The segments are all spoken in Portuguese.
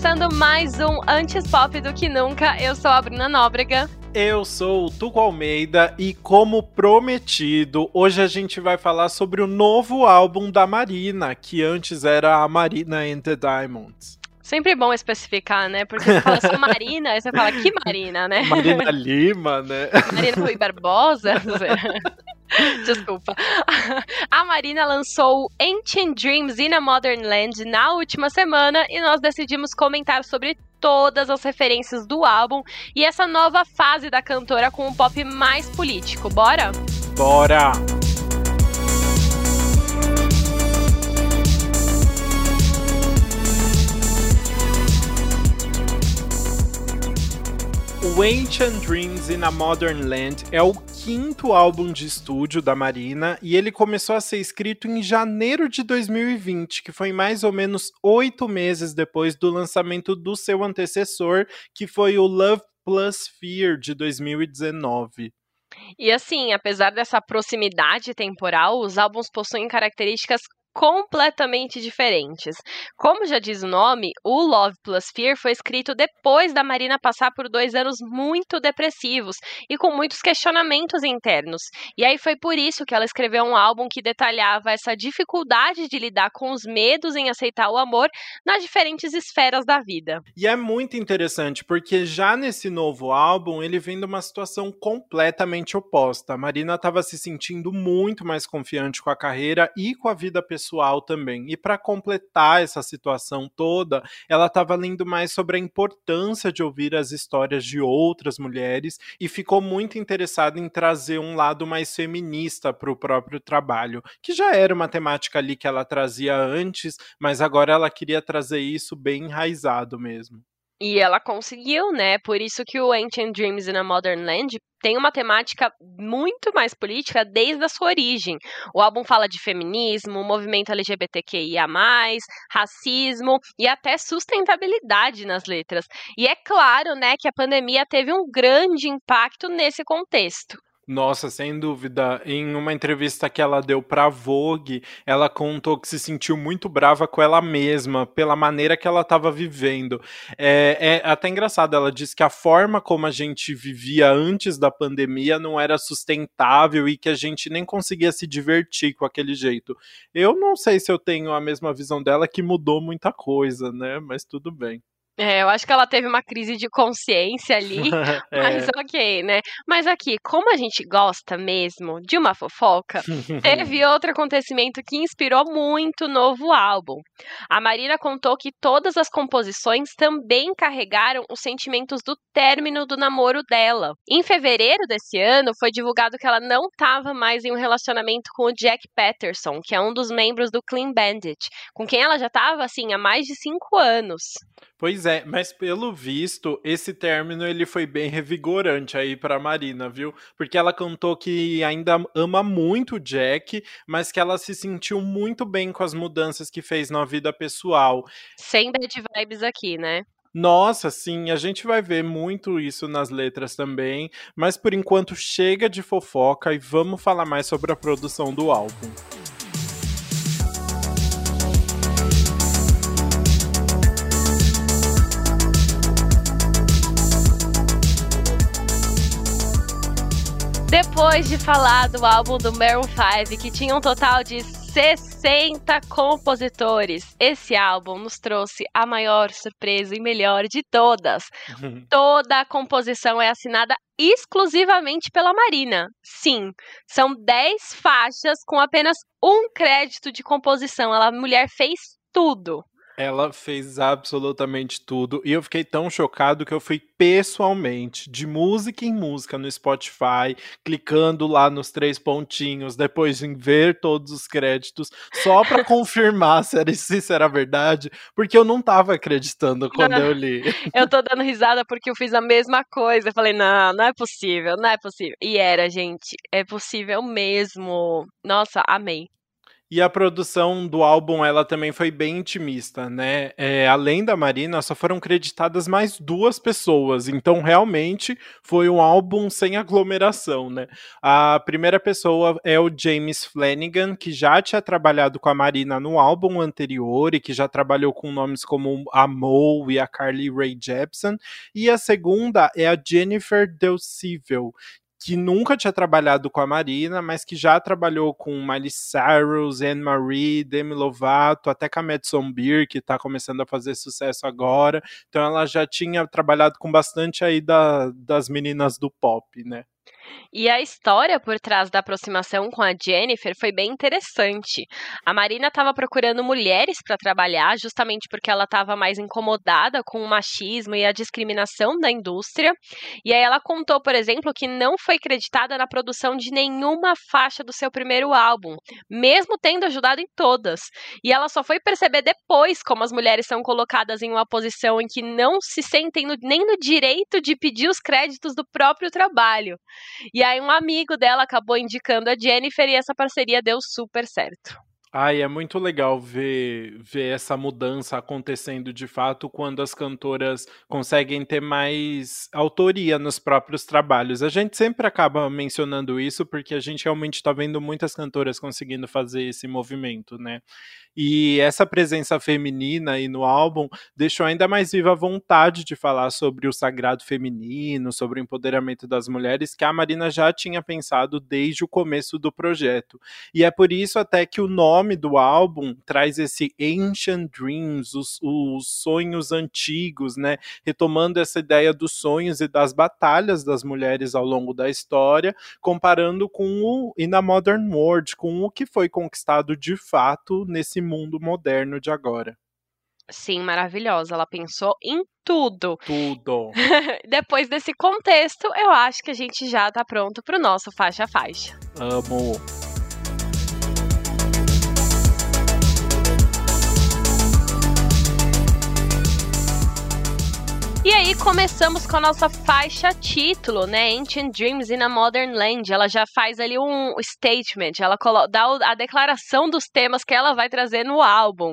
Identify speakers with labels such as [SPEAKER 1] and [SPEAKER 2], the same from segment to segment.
[SPEAKER 1] começando mais um Antes Pop do que Nunca. Eu sou a Bruna Nóbrega.
[SPEAKER 2] Eu sou o Tuco Almeida e, como prometido, hoje a gente vai falar sobre o novo álbum da Marina, que antes era a Marina and the Diamonds.
[SPEAKER 1] Sempre bom especificar, né? Porque você fala só Marina, aí você fala que Marina, né?
[SPEAKER 2] Marina Lima, né?
[SPEAKER 1] Marina Rui Barbosa. Desculpa. A Marina lançou Ancient Dreams in a Modern Land na última semana e nós decidimos comentar sobre todas as referências do álbum e essa nova fase da cantora com um pop mais político. Bora?
[SPEAKER 2] Bora! O Ancient Dreams in a Modern Land é o quinto álbum de estúdio da Marina e ele começou a ser escrito em janeiro de 2020, que foi mais ou menos oito meses depois do lançamento do seu antecessor, que foi o Love Plus Fear de 2019.
[SPEAKER 1] E assim, apesar dessa proximidade temporal, os álbuns possuem características completamente diferentes. Como já diz o nome, o Love Plus Fear foi escrito depois da Marina passar por dois anos muito depressivos e com muitos questionamentos internos. E aí foi por isso que ela escreveu um álbum que detalhava essa dificuldade de lidar com os medos em aceitar o amor nas diferentes esferas da vida.
[SPEAKER 2] E é muito interessante porque já nesse novo álbum ele vem de uma situação completamente oposta. A Marina estava se sentindo muito mais confiante com a carreira e com a vida pessoal pessoal também. E para completar essa situação toda, ela estava lendo mais sobre a importância de ouvir as histórias de outras mulheres e ficou muito interessada em trazer um lado mais feminista para o próprio trabalho, que já era uma temática ali que ela trazia antes, mas agora ela queria trazer isso bem enraizado mesmo.
[SPEAKER 1] E ela conseguiu, né? Por isso que o Ancient Dreams in a Modern Land tem uma temática muito mais política desde a sua origem. O álbum fala de feminismo, movimento LGBTQIA, racismo e até sustentabilidade nas letras. E é claro, né, que a pandemia teve um grande impacto nesse contexto.
[SPEAKER 2] Nossa, sem dúvida. Em uma entrevista que ela deu pra Vogue, ela contou que se sentiu muito brava com ela mesma, pela maneira que ela estava vivendo. É, é, até engraçado, ela disse que a forma como a gente vivia antes da pandemia não era sustentável e que a gente nem conseguia se divertir com aquele jeito. Eu não sei se eu tenho a mesma visão dela, que mudou muita coisa, né? Mas tudo bem.
[SPEAKER 1] É, eu acho que ela teve uma crise de consciência ali, é. mas ok, né? Mas aqui, como a gente gosta mesmo de uma fofoca, teve outro acontecimento que inspirou muito o novo álbum. A Marina contou que todas as composições também carregaram os sentimentos do término do namoro dela. Em fevereiro desse ano, foi divulgado que ela não estava mais em um relacionamento com o Jack Patterson, que é um dos membros do Clean Bandit, com quem ela já estava assim há mais de cinco anos.
[SPEAKER 2] Pois é, mas pelo visto, esse término ele foi bem revigorante aí para Marina, viu? Porque ela contou que ainda ama muito o Jack, mas que ela se sentiu muito bem com as mudanças que fez na vida pessoal.
[SPEAKER 1] Sem bad vibes aqui, né?
[SPEAKER 2] Nossa, sim, a gente vai ver muito isso nas letras também, mas por enquanto chega de fofoca e vamos falar mais sobre a produção do álbum.
[SPEAKER 1] Depois de falar do álbum do Maroon 5, que tinha um total de 60 compositores, esse álbum nos trouxe a maior surpresa e melhor de todas. Toda a composição é assinada exclusivamente pela Marina. Sim, são 10 faixas com apenas um crédito de composição. Ela, a mulher, fez tudo.
[SPEAKER 2] Ela fez absolutamente tudo e eu fiquei tão chocado que eu fui pessoalmente, de música em música no Spotify, clicando lá nos três pontinhos, depois em ver todos os créditos, só para confirmar se, era, se isso era verdade, porque eu não tava acreditando quando não, eu li.
[SPEAKER 1] Eu tô dando risada porque eu fiz a mesma coisa. Eu falei, não, não é possível, não é possível. E era, gente, é possível mesmo. Nossa, amei.
[SPEAKER 2] E a produção do álbum, ela também foi bem intimista, né? É, além da Marina, só foram creditadas mais duas pessoas. Então, realmente, foi um álbum sem aglomeração, né? A primeira pessoa é o James Flanagan, que já tinha trabalhado com a Marina no álbum anterior e que já trabalhou com nomes como a Mo e a Carly Rae Jepsen. E a segunda é a Jennifer Del Civil, que nunca tinha trabalhado com a Marina, mas que já trabalhou com Miley Cyrus, Anne-Marie, Demi Lovato, até com a Madison Beer, que está começando a fazer sucesso agora. Então ela já tinha trabalhado com bastante aí da, das meninas do pop, né?
[SPEAKER 1] E a história por trás da aproximação com a Jennifer foi bem interessante. A Marina estava procurando mulheres para trabalhar, justamente porque ela estava mais incomodada com o machismo e a discriminação da indústria. E aí ela contou, por exemplo, que não foi creditada na produção de nenhuma faixa do seu primeiro álbum, mesmo tendo ajudado em todas. E ela só foi perceber depois como as mulheres são colocadas em uma posição em que não se sentem no, nem no direito de pedir os créditos do próprio trabalho. E aí um amigo dela acabou indicando a Jennifer e essa parceria deu super certo.
[SPEAKER 2] Ai, é muito legal ver, ver essa mudança acontecendo de fato quando as cantoras conseguem ter mais autoria nos próprios trabalhos. A gente sempre acaba mencionando isso porque a gente realmente está vendo muitas cantoras conseguindo fazer esse movimento, né? E essa presença feminina aí no álbum deixou ainda mais viva a vontade de falar sobre o sagrado feminino, sobre o empoderamento das mulheres, que a Marina já tinha pensado desde o começo do projeto. E é por isso até que o nome do álbum traz esse Ancient Dreams, os, os sonhos antigos, né? Retomando essa ideia dos sonhos e das batalhas das mulheres ao longo da história, comparando com o In a Modern World, com o que foi conquistado de fato nesse mundo moderno de agora.
[SPEAKER 1] Sim, maravilhosa. Ela pensou em tudo.
[SPEAKER 2] Tudo.
[SPEAKER 1] Depois desse contexto, eu acho que a gente já tá pronto pro nosso faixa faixa.
[SPEAKER 2] Amo.
[SPEAKER 1] E aí começamos com a nossa faixa título, né? Ancient Dreams in a Modern Land. Ela já faz ali um statement, ela dá a declaração dos temas que ela vai trazer no álbum.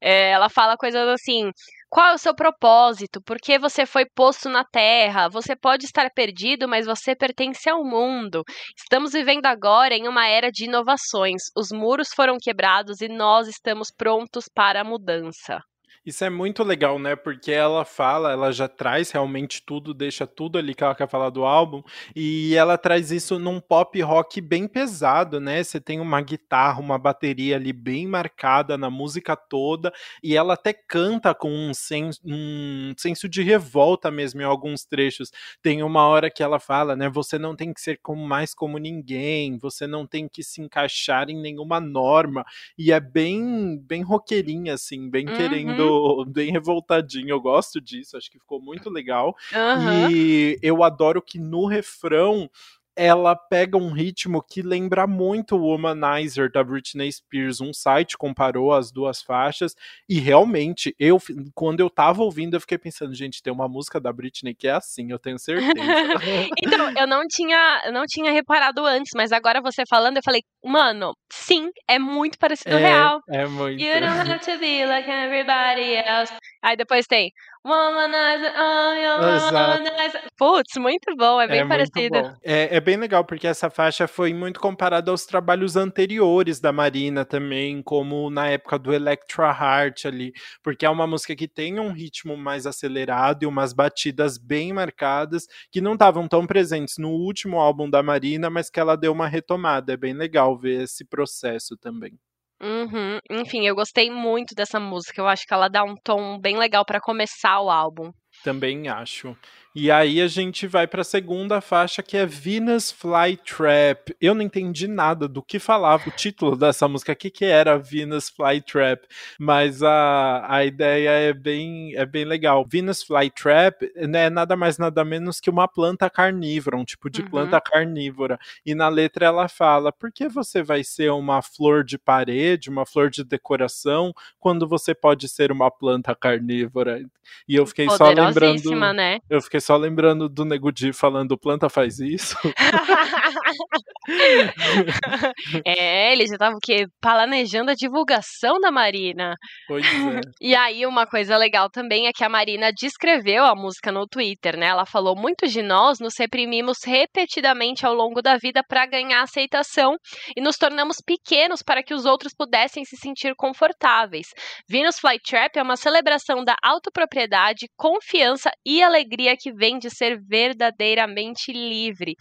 [SPEAKER 1] É, ela fala coisas assim. Qual é o seu propósito? Por que você foi posto na Terra? Você pode estar perdido, mas você pertence ao mundo. Estamos vivendo agora em uma era de inovações. Os muros foram quebrados e nós estamos prontos para a mudança.
[SPEAKER 2] Isso é muito legal, né? Porque ela fala, ela já traz realmente tudo, deixa tudo ali que ela quer falar do álbum, e ela traz isso num pop rock bem pesado, né? Você tem uma guitarra, uma bateria ali bem marcada na música toda, e ela até canta com um senso, um senso de revolta mesmo em alguns trechos. Tem uma hora que ela fala, né? Você não tem que ser como mais como ninguém, você não tem que se encaixar em nenhuma norma, e é bem, bem roqueirinha, assim, bem uhum. querendo bem revoltadinho. Eu gosto disso, acho que ficou muito legal. Uhum. E eu adoro que no refrão ela pega um ritmo que lembra muito o Womanizer da Britney Spears. Um site comparou as duas faixas e realmente, eu quando eu tava ouvindo, eu fiquei pensando, gente, tem uma música da Britney que é assim, eu tenho certeza.
[SPEAKER 1] então, eu não tinha, eu não tinha reparado antes, mas agora você falando, eu falei, mano, sim, é muito parecido
[SPEAKER 2] é,
[SPEAKER 1] real.
[SPEAKER 2] É muito.
[SPEAKER 1] You don't have to be like everybody else. Aí depois tem Womanizer, oh, womanizer. Putz, muito bom, é bem é parecido.
[SPEAKER 2] É, é bem legal, porque essa faixa foi muito comparada aos trabalhos anteriores da Marina também, como na época do Electra Heart ali, porque é uma música que tem um ritmo mais acelerado e umas batidas bem marcadas, que não estavam tão presentes no último álbum da Marina, mas que ela deu uma retomada. É bem legal ver esse processo também.
[SPEAKER 1] Uhum. Enfim, eu gostei muito dessa música. Eu acho que ela dá um tom bem legal para começar o álbum.
[SPEAKER 2] Também acho. E aí a gente vai para a segunda faixa que é Venus Flytrap. Eu não entendi nada do que falava o título dessa música, o que, que era Venus Flytrap, mas a, a ideia é bem, é bem legal. Venus Flytrap né, é nada mais nada menos que uma planta carnívora, um tipo de uhum. planta carnívora. E na letra ela fala: por que você vai ser uma flor de parede, uma flor de decoração, quando você pode ser uma planta carnívora? E eu fiquei só lembrando.
[SPEAKER 1] Né?
[SPEAKER 2] Eu fiquei só lembrando do Nego Di falando planta faz isso.
[SPEAKER 1] é, ele já tava o quê? Planejando a divulgação da Marina.
[SPEAKER 2] Pois é.
[SPEAKER 1] E aí, uma coisa legal também é que a Marina descreveu a música no Twitter, né? Ela falou: muitos de nós nos reprimimos repetidamente ao longo da vida para ganhar aceitação e nos tornamos pequenos para que os outros pudessem se sentir confortáveis. Venus Flytrap é uma celebração da autopropriedade, confiança e alegria que vem de ser verdadeiramente livre.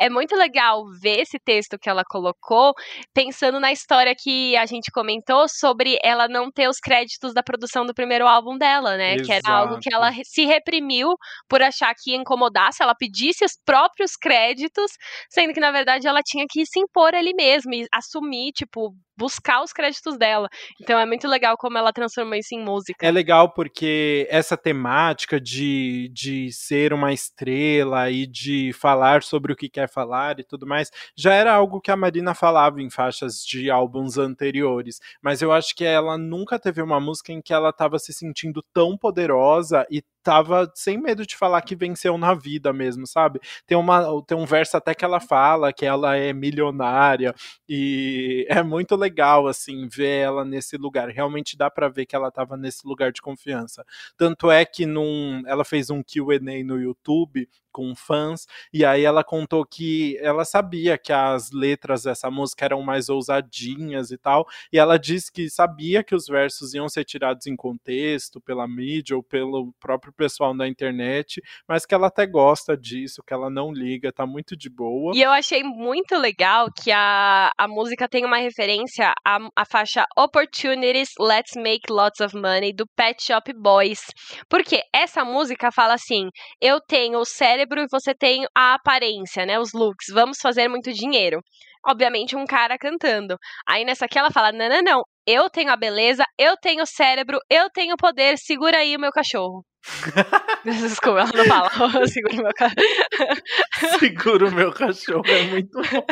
[SPEAKER 1] É muito legal ver esse texto que ela colocou, pensando na história que a gente comentou sobre ela não ter os créditos da produção do primeiro álbum dela, né? Exato. Que era algo que ela se reprimiu por achar que ia incomodar se ela pedisse os próprios créditos, sendo que na verdade ela tinha que se impor ali mesmo e assumir, tipo, buscar os créditos dela. Então é muito legal como ela transformou isso em música.
[SPEAKER 2] É legal porque essa temática de, de ser uma estrela e de falar sobre o que quer falar e tudo mais, já era algo que a Marina falava em faixas de álbuns anteriores. Mas eu acho que ela nunca teve uma música em que ela estava se sentindo tão poderosa e tava sem medo de falar que venceu na vida mesmo, sabe? Tem, uma, tem um verso até que ela fala que ela é milionária e é muito legal, assim, ver ela nesse lugar. Realmente dá para ver que ela tava nesse lugar de confiança. Tanto é que num, ela fez um Q&A no YouTube com fãs, e aí ela contou que ela sabia que as letras dessa música eram mais ousadinhas e tal, e ela disse que sabia que os versos iam ser tirados em contexto pela mídia ou pelo próprio pessoal da internet, mas que ela até gosta disso, que ela não liga, tá muito de boa.
[SPEAKER 1] E eu achei muito legal que a, a música tem uma referência à, à faixa Opportunities, Let's Make Lots of Money, do Pet Shop Boys, porque essa música fala assim, eu tenho o cérebro cérebro e você tem a aparência, né? Os looks. Vamos fazer muito dinheiro. Obviamente, um cara cantando. Aí nessa aqui ela fala: não, não, não. Eu tenho a beleza, eu tenho o cérebro, eu tenho o poder, segura aí o meu cachorro. Desculpa, ela não fala. Segura o meu cachorro.
[SPEAKER 2] Segura o meu cachorro, é muito bom.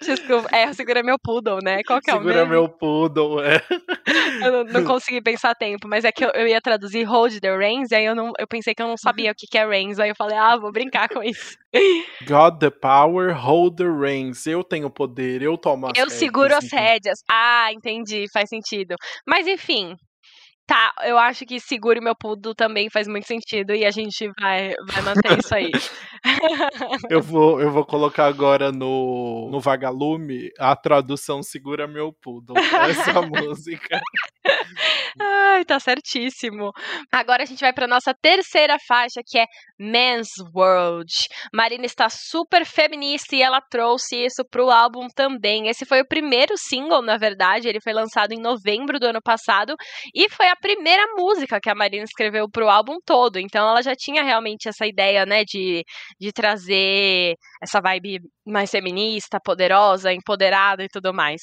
[SPEAKER 1] Desculpa, é, segura meu poodle, né? Qual que é
[SPEAKER 2] segura o Segura meu poodle, é.
[SPEAKER 1] Eu não, não, consegui pensar tempo, mas é que eu, eu, ia traduzir hold the reins, e aí eu, não, eu pensei que eu não sabia o que, que é reins, aí eu falei, ah, vou brincar com isso.
[SPEAKER 2] God the power, hold the reins. Eu tenho poder, eu tomo as
[SPEAKER 1] Eu seguro as rédeas. Ah, entendi, faz sentido. Mas enfim, Tá, eu acho que segure meu pudo também faz muito sentido e a gente vai, vai manter isso aí.
[SPEAKER 2] eu, vou, eu vou colocar agora no, no Vagalume a tradução Segura Meu Pudo. Essa música.
[SPEAKER 1] Ai, tá certíssimo. Agora a gente vai para nossa terceira faixa, que é Men's World. Marina está super feminista e ela trouxe isso pro álbum também. Esse foi o primeiro single, na verdade, ele foi lançado em novembro do ano passado e foi a primeira música que a Marina escreveu pro álbum todo. Então ela já tinha realmente essa ideia, né, de, de trazer essa vibe mais feminista, poderosa, empoderada e tudo mais.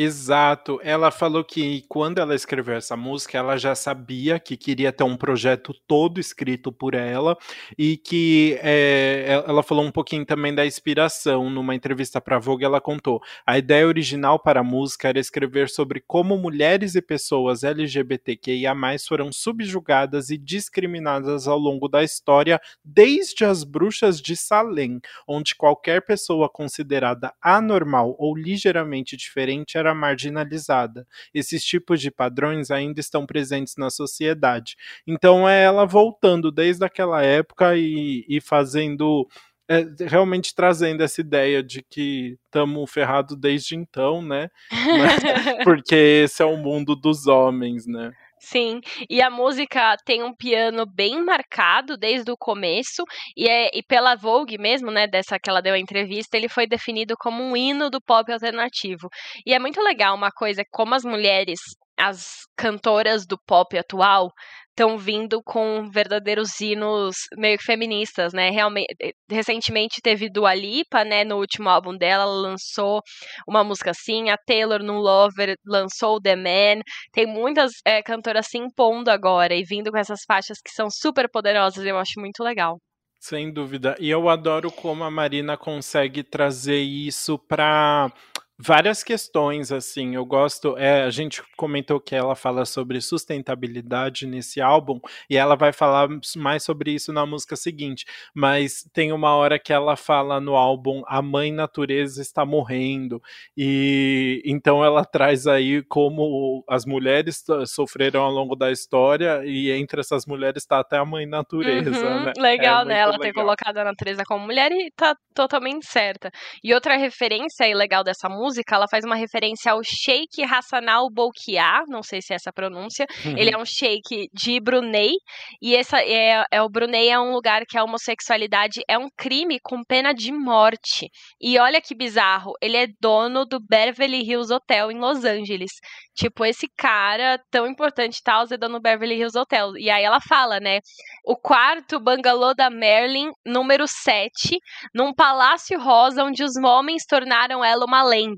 [SPEAKER 2] Exato. Ela falou que quando ela escreveu essa música, ela já sabia que queria ter um projeto todo escrito por ela e que é, ela falou um pouquinho também da inspiração. Numa entrevista para Vogue, ela contou: a ideia original para a música era escrever sobre como mulheres e pessoas LGBTQIA foram subjugadas e discriminadas ao longo da história, desde as bruxas de Salem, onde qualquer pessoa considerada anormal ou ligeiramente diferente era era marginalizada. Esses tipos de padrões ainda estão presentes na sociedade. Então é ela voltando desde aquela época e, e fazendo. É, realmente trazendo essa ideia de que estamos ferrados desde então, né? Mas, porque esse é o mundo dos homens, né?
[SPEAKER 1] Sim, e a música tem um piano bem marcado desde o começo, e, é, e pela Vogue mesmo, né, dessa que ela deu a entrevista, ele foi definido como um hino do pop alternativo. E é muito legal uma coisa, como as mulheres as cantoras do pop atual estão vindo com verdadeiros hinos meio que feministas, né? Realmente, eh, recentemente teve Dua Lipa, né? No último álbum dela, ela lançou uma música assim. A Taylor no Lover lançou The Man. Tem muitas é, cantoras se impondo agora e vindo com essas faixas que são super poderosas. Eu acho muito legal.
[SPEAKER 2] Sem dúvida. E eu adoro como a Marina consegue trazer isso para várias questões, assim. Eu gosto. É, a gente comentou que ela fala sobre sustentabilidade nesse álbum, e ela vai falar mais sobre isso na música seguinte. Mas tem uma hora que ela fala no álbum: A Mãe Natureza está morrendo. E então ela traz aí como as mulheres sofreram ao longo da história, e entre essas mulheres está até a Mãe Natureza. Uhum,
[SPEAKER 1] né? Legal, é né? Ela legal. ter colocado a natureza como mulher e tá totalmente certa. E outra referência aí legal dessa música música, ela faz uma referência ao Sheikh Hassanal Bolkiah, não sei se é essa pronúncia. Uhum. Ele é um sheikh de Brunei, e essa é, é o Brunei é um lugar que a homossexualidade é um crime com pena de morte. E olha que bizarro, ele é dono do Beverly Hills Hotel em Los Angeles. Tipo, esse cara tão importante tal, é dono do Beverly Hills Hotel. E aí ela fala, né? O quarto bangalô da Marilyn, número 7, num palácio rosa onde os homens tornaram ela uma lenda.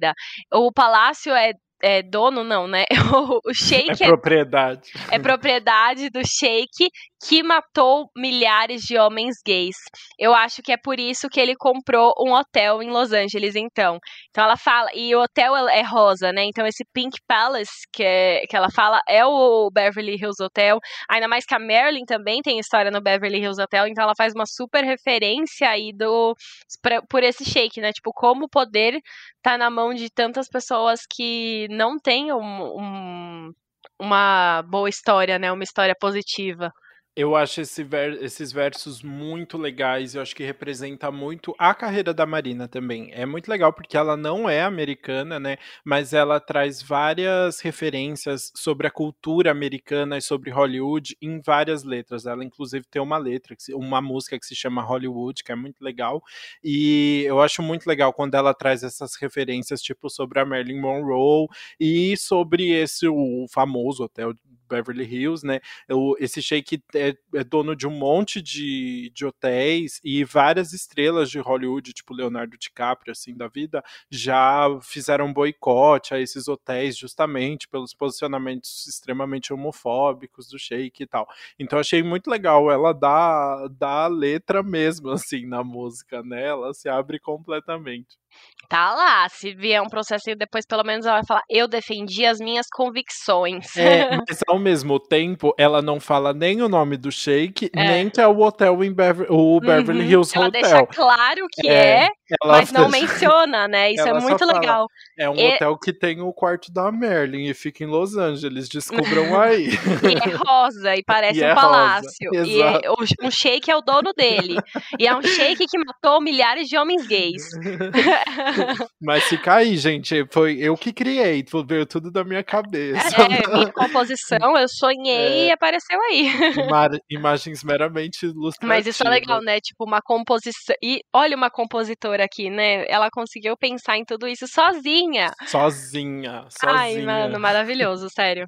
[SPEAKER 1] O palácio é é, dono, não, né? O, o Sheik
[SPEAKER 2] é, é propriedade.
[SPEAKER 1] É, é propriedade do Sheik que matou milhares de homens gays. Eu acho que é por isso que ele comprou um hotel em Los Angeles, então. Então ela fala, e o hotel é rosa, né? Então esse Pink Palace que, é, que ela fala é o Beverly Hills Hotel. Ainda mais que a Marilyn também tem história no Beverly Hills Hotel, então ela faz uma super referência aí do pra, por esse shake, né? Tipo, como o poder tá na mão de tantas pessoas que não têm um, um uma boa história, né? Uma história positiva.
[SPEAKER 2] Eu acho esse ver, esses versos muito legais, eu acho que representa muito a carreira da Marina também. É muito legal porque ela não é americana, né? Mas ela traz várias referências sobre a cultura americana e sobre Hollywood em várias letras. Ela, inclusive, tem uma letra, uma música que se chama Hollywood, que é muito legal. E eu acho muito legal quando ela traz essas referências, tipo, sobre a Marilyn Monroe e sobre esse o famoso hotel Beverly Hills, né? O, esse Sheik é, é, dono de um monte de, de hotéis e várias estrelas de Hollywood, tipo Leonardo DiCaprio, assim, da vida, já fizeram boicote a esses hotéis justamente pelos posicionamentos extremamente homofóbicos do Sheik e tal. Então achei muito legal ela dar, dar a letra mesmo, assim, na música, né? Ela se abre completamente.
[SPEAKER 1] Tá lá, se vier um processo depois, pelo menos ela vai falar, eu defendi as minhas convicções.
[SPEAKER 2] É, mas ao mesmo tempo, ela não fala nem o nome do shake, é. nem que é o hotel em Bever o Beverly uhum, Hills
[SPEAKER 1] ela
[SPEAKER 2] Hotel.
[SPEAKER 1] Ela deixa claro que é, é mas não menciona, né? Isso é muito legal.
[SPEAKER 2] é um e... hotel que tem o quarto da Merlin e fica em Los Angeles, descubram aí.
[SPEAKER 1] e é rosa e parece e um é palácio. Rosa, e é, um shake é o dono dele. e é um shake que matou milhares de homens gays.
[SPEAKER 2] Mas fica aí, gente. Foi eu que criei, veio tudo da minha cabeça.
[SPEAKER 1] É, minha composição, eu sonhei é, e apareceu aí.
[SPEAKER 2] Imagens meramente ilustrativas.
[SPEAKER 1] Mas isso é legal, né? Tipo, uma composição. E olha uma compositora aqui, né? Ela conseguiu pensar em tudo isso sozinha.
[SPEAKER 2] Sozinha, sozinha.
[SPEAKER 1] Ai, mano, maravilhoso, sério.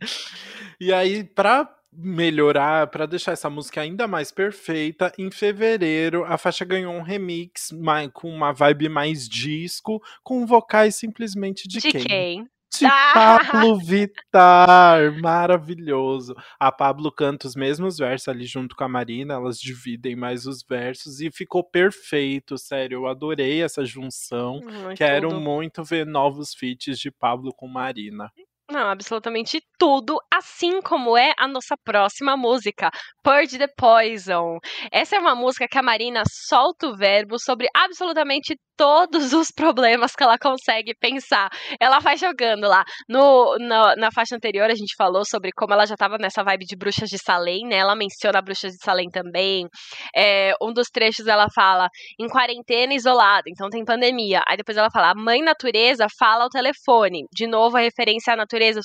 [SPEAKER 2] E aí, pra melhorar, para deixar essa música ainda mais perfeita, em fevereiro a faixa ganhou um remix com uma vibe mais disco, com vocais simplesmente de,
[SPEAKER 1] de
[SPEAKER 2] quem?
[SPEAKER 1] quem?
[SPEAKER 2] De ah! Pablo Vittar, maravilhoso. A Pablo canta os mesmos versos ali junto com a Marina, elas dividem mais os versos e ficou perfeito, sério. Eu adorei essa junção. Hum, Quero tudo. muito ver novos feats de Pablo com Marina.
[SPEAKER 1] Não, absolutamente tudo, assim como é a nossa próxima música, Purge the Poison. Essa é uma música que a Marina solta o verbo sobre absolutamente todos os problemas que ela consegue pensar. Ela vai jogando lá. No, no, na faixa anterior, a gente falou sobre como ela já estava nessa vibe de bruxas de Salem, né? Ela menciona bruxas de Salem também. É, um dos trechos ela fala em quarentena isolada, então tem pandemia. Aí depois ela fala: a mãe natureza fala ao telefone. De novo, a referência à natureza,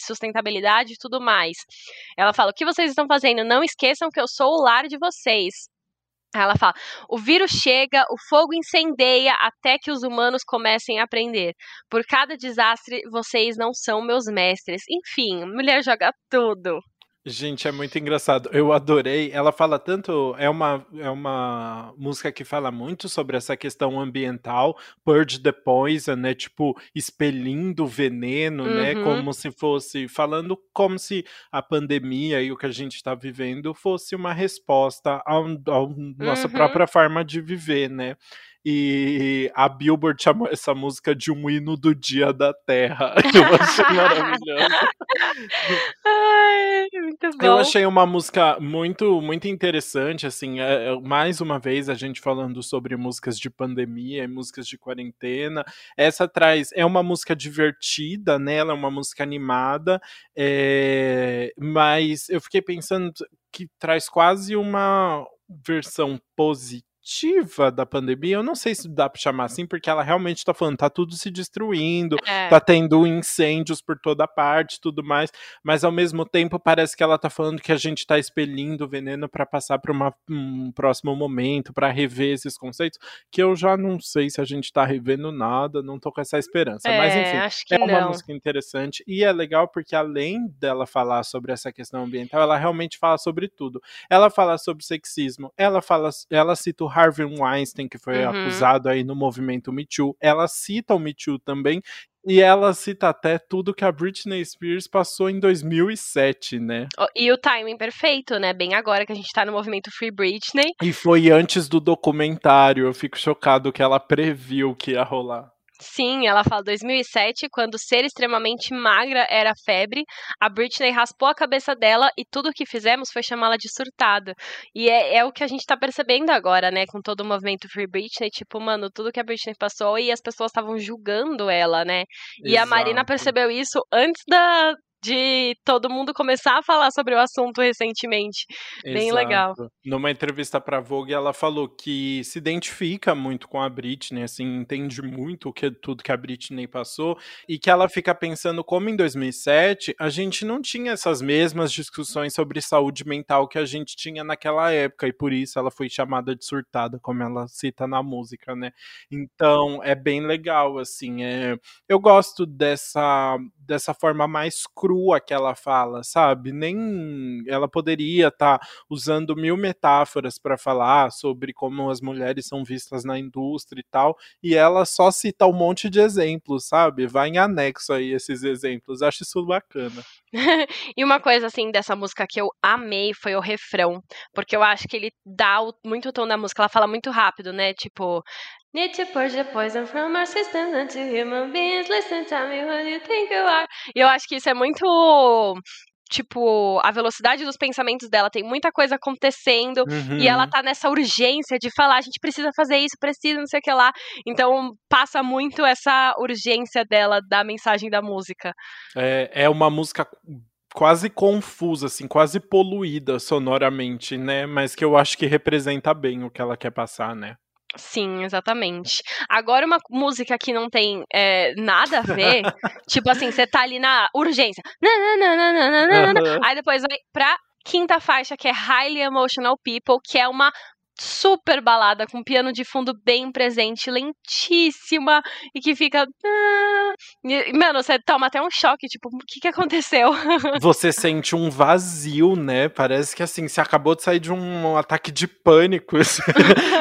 [SPEAKER 1] sustentabilidade e tudo mais. Ela fala: o que vocês estão fazendo? Não esqueçam que eu sou o lar de vocês. Ela fala: o vírus chega, o fogo incendeia até que os humanos comecem a aprender. Por cada desastre, vocês não são meus mestres. Enfim, mulher joga tudo.
[SPEAKER 2] Gente, é muito engraçado. Eu adorei. Ela fala tanto. É uma, é uma música que fala muito sobre essa questão ambiental, Purge the Poison, né? Tipo, expelindo o veneno, né? uhum. né? Como se fosse. Falando como se a pandemia e o que a gente está vivendo fosse uma resposta à nossa uhum. própria forma de viver, né? E a Billboard chamou essa música de um hino do Dia da Terra. Eu achei maravilhoso.
[SPEAKER 1] Ai, muito bom.
[SPEAKER 2] Eu achei uma música muito, muito interessante, assim, é, é, mais uma vez a gente falando sobre músicas de pandemia e músicas de quarentena. Essa traz, é uma música divertida, né? Ela é uma música animada, é, mas eu fiquei pensando que traz quase uma versão positiva da pandemia, eu não sei se dá para chamar assim, porque ela realmente está falando, tá tudo se destruindo, é. tá tendo incêndios por toda parte, tudo mais, mas ao mesmo tempo parece que ela tá falando que a gente está expelindo veneno para passar para um próximo momento, para rever esses conceitos, que eu já não sei se a gente tá revendo nada, não tô com essa esperança,
[SPEAKER 1] é,
[SPEAKER 2] mas enfim,
[SPEAKER 1] é
[SPEAKER 2] uma
[SPEAKER 1] não.
[SPEAKER 2] música interessante e é legal porque além dela falar sobre essa questão ambiental, ela realmente fala sobre tudo. Ela fala sobre sexismo, ela fala, ela cita o Harvey Weinstein, que foi uhum. acusado aí no movimento Me Too, ela cita o Me Too também, e ela cita até tudo que a Britney Spears passou em 2007, né?
[SPEAKER 1] E o timing perfeito, né? Bem agora que a gente tá no movimento Free Britney.
[SPEAKER 2] E foi antes do documentário, eu fico chocado que ela previu que ia rolar.
[SPEAKER 1] Sim, ela fala 2007, quando ser extremamente magra era febre, a Britney raspou a cabeça dela e tudo o que fizemos foi chamá-la de surtada. E é, é, o que a gente tá percebendo agora, né, com todo o movimento Free Britney, tipo, mano, tudo que a Britney passou e as pessoas estavam julgando ela, né? E Exato. a Marina percebeu isso antes da, de todo mundo começar a falar sobre o assunto recentemente. Exato. Bem legal.
[SPEAKER 2] Numa entrevista para Vogue, ela falou que se identifica muito com a Britney, assim, entende muito o que tudo que a Britney passou e que ela fica pensando como em 2007 a gente não tinha essas mesmas discussões sobre saúde mental que a gente tinha naquela época e por isso ela foi chamada de surtada, como ela cita na música, né? Então, é bem legal assim, é... eu gosto dessa dessa forma mais crua que ela fala, sabe? Nem ela poderia estar tá usando mil metáforas para falar sobre como as mulheres são vistas na indústria e tal, e ela só cita um monte de exemplos, sabe? Vai em anexo aí esses exemplos. Acho isso bacana.
[SPEAKER 1] e uma coisa assim dessa música que eu amei foi o refrão, porque eu acho que ele dá muito o tom da música, ela fala muito rápido, né? Tipo, Need to purge the poison from our system and to human beings. Listen, tell me who you think you are. E eu acho que isso é muito tipo, a velocidade dos pensamentos dela, tem muita coisa acontecendo uhum. e ela tá nessa urgência de falar, a gente precisa fazer isso, precisa, não sei o que lá. Então passa muito essa urgência dela da mensagem da música.
[SPEAKER 2] É, é uma música quase confusa, assim, quase poluída sonoramente, né? Mas que eu acho que representa bem o que ela quer passar, né?
[SPEAKER 1] Sim, exatamente. Agora, uma música que não tem é, nada a ver, tipo assim, você tá ali na urgência, uhum. aí depois vai pra quinta faixa, que é Highly Emotional People, que é uma super balada, com piano de fundo bem presente, lentíssima, e que fica. Ah", mano, você toma até um choque, tipo, o que, que aconteceu?
[SPEAKER 2] Você sente um vazio, né? Parece que assim, você acabou de sair de um ataque de pânico. Assim.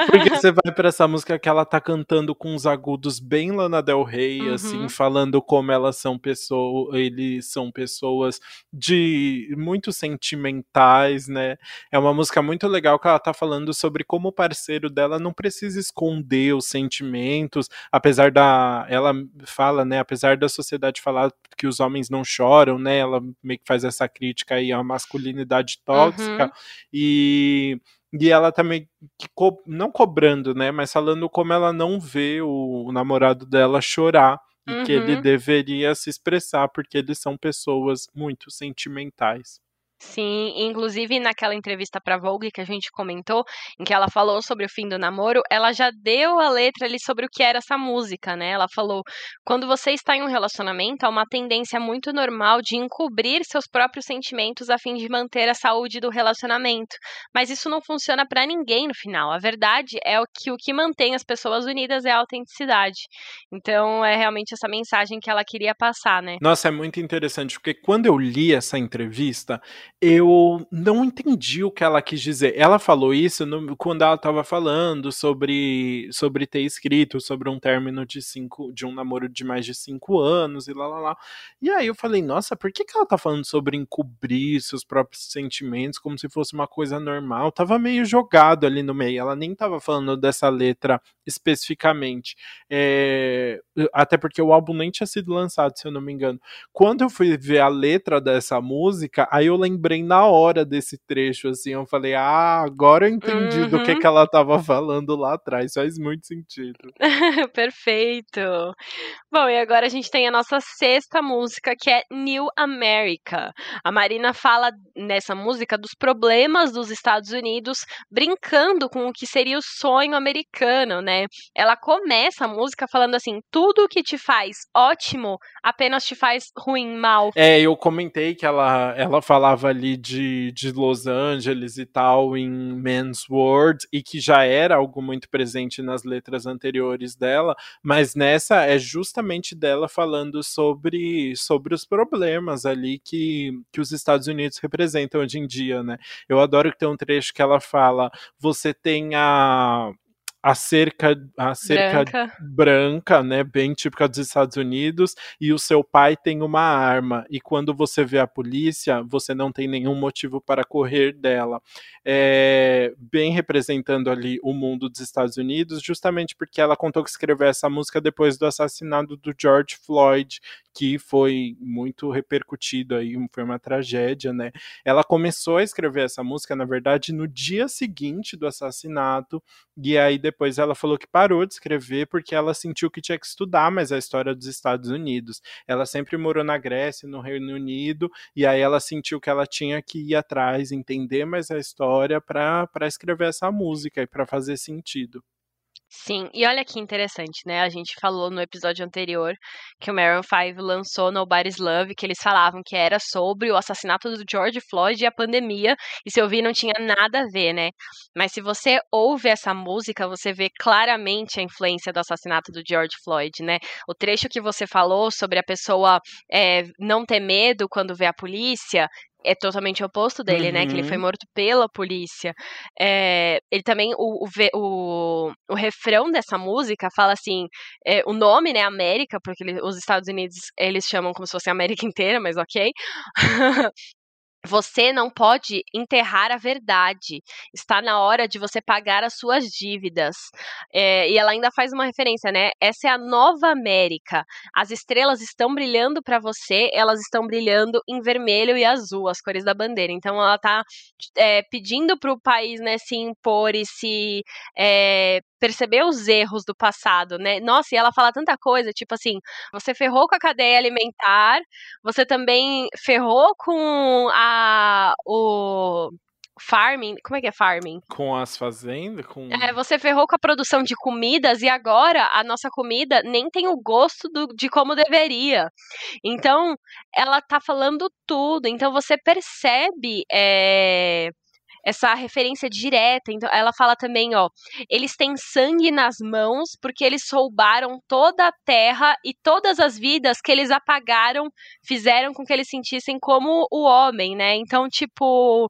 [SPEAKER 2] Porque você vai para essa música que ela tá cantando com os agudos bem Lana Del Rey, uhum. assim, falando como elas são pessoas, eles são pessoas de muito sentimentais, né? É uma música muito legal que ela tá falando sobre sobre como o parceiro dela não precisa esconder os sentimentos, apesar da. Ela fala, né? Apesar da sociedade falar que os homens não choram, né? Ela meio que faz essa crítica aí à masculinidade tóxica. Uhum. E. E ela também, co não cobrando, né? Mas falando como ela não vê o, o namorado dela chorar. E uhum. que ele uhum. deveria se expressar, porque eles são pessoas muito sentimentais.
[SPEAKER 1] Sim, inclusive naquela entrevista para Vogue que a gente comentou, em que ela falou sobre o fim do namoro, ela já deu a letra ali sobre o que era essa música, né? Ela falou: "Quando você está em um relacionamento, há uma tendência muito normal de encobrir seus próprios sentimentos a fim de manter a saúde do relacionamento, mas isso não funciona para ninguém no final. A verdade é que o que mantém as pessoas unidas é a autenticidade". Então, é realmente essa mensagem que ela queria passar, né?
[SPEAKER 2] Nossa, é muito interessante, porque quando eu li essa entrevista, eu não entendi o que ela quis dizer. Ela falou isso no, quando ela estava falando sobre, sobre ter escrito sobre um término de cinco, de um namoro de mais de cinco anos e lá lá lá. E aí eu falei, nossa, por que, que ela tá falando sobre encobrir seus próprios sentimentos como se fosse uma coisa normal? Tava meio jogado ali no meio. Ela nem tava falando dessa letra especificamente. É, até porque o álbum nem tinha sido lançado, se eu não me engano. Quando eu fui ver a letra dessa música, aí eu lembrei lembrei na hora desse trecho, assim, eu falei, ah, agora eu entendi uhum. do que, uhum. que ela estava falando lá atrás, faz muito sentido.
[SPEAKER 1] Perfeito. Bom, e agora a gente tem a nossa sexta música, que é New America. A Marina fala nessa música dos problemas dos Estados Unidos, brincando com o que seria o sonho americano, né? Ela começa a música falando assim: tudo que te faz ótimo apenas te faz ruim, mal.
[SPEAKER 2] É, eu comentei que ela, ela falava ali de, de Los Angeles e tal em Men's World e que já era algo muito presente nas letras anteriores dela, mas nessa é justamente dela falando sobre, sobre os problemas ali que, que os Estados Unidos representam hoje em dia, né? Eu adoro que tem um trecho que ela fala: você tem a a cerca, a cerca branca. branca, né, bem típica dos Estados Unidos, e o seu pai tem uma arma. E quando você vê a polícia, você não tem nenhum motivo para correr dela. É, bem representando ali o mundo dos Estados Unidos, justamente porque ela contou que escreveu essa música depois do assassinato do George Floyd, que foi muito repercutido aí, foi uma tragédia, né? Ela começou a escrever essa música, na verdade, no dia seguinte do assassinato, e aí depois ela falou que parou de escrever porque ela sentiu que tinha que estudar mais a história dos Estados Unidos. Ela sempre morou na Grécia, no Reino Unido, e aí ela sentiu que ela tinha que ir atrás, entender mais a história para escrever essa música e para fazer sentido.
[SPEAKER 1] Sim, e olha que interessante, né? A gente falou no episódio anterior que o Maroon 5 lançou Nobody's Love, que eles falavam que era sobre o assassinato do George Floyd e a pandemia, e se eu vi não tinha nada a ver, né? Mas se você ouve essa música, você vê claramente a influência do assassinato do George Floyd, né? O trecho que você falou sobre a pessoa é, não ter medo quando vê a polícia, é totalmente oposto dele, uhum. né? Que ele foi uhum. morto pela polícia. É, ele também, o, o, o, o, refrão dessa música fala assim, é, o nome, né, América, porque ele, os Estados Unidos, eles chamam como se fosse a América inteira, mas ok. Você não pode enterrar a verdade. Está na hora de você pagar as suas dívidas. É, e ela ainda faz uma referência, né? Essa é a nova América. As estrelas estão brilhando para você, elas estão brilhando em vermelho e azul, as cores da bandeira. Então ela está é, pedindo para o país né, se impor e se é, perceber os erros do passado, né? Nossa, e ela fala tanta coisa, tipo assim, você ferrou com a cadeia alimentar, você também ferrou com a o farming, como é que é farming?
[SPEAKER 2] Com as fazendas, com
[SPEAKER 1] É, você ferrou com a produção de comidas e agora a nossa comida nem tem o gosto do, de como deveria. Então, ela tá falando tudo. Então você percebe é, essa referência direta. Então, ela fala também, ó, eles têm sangue nas mãos porque eles roubaram toda a terra e todas as vidas que eles apagaram fizeram com que eles sentissem como o homem, né? Então, tipo,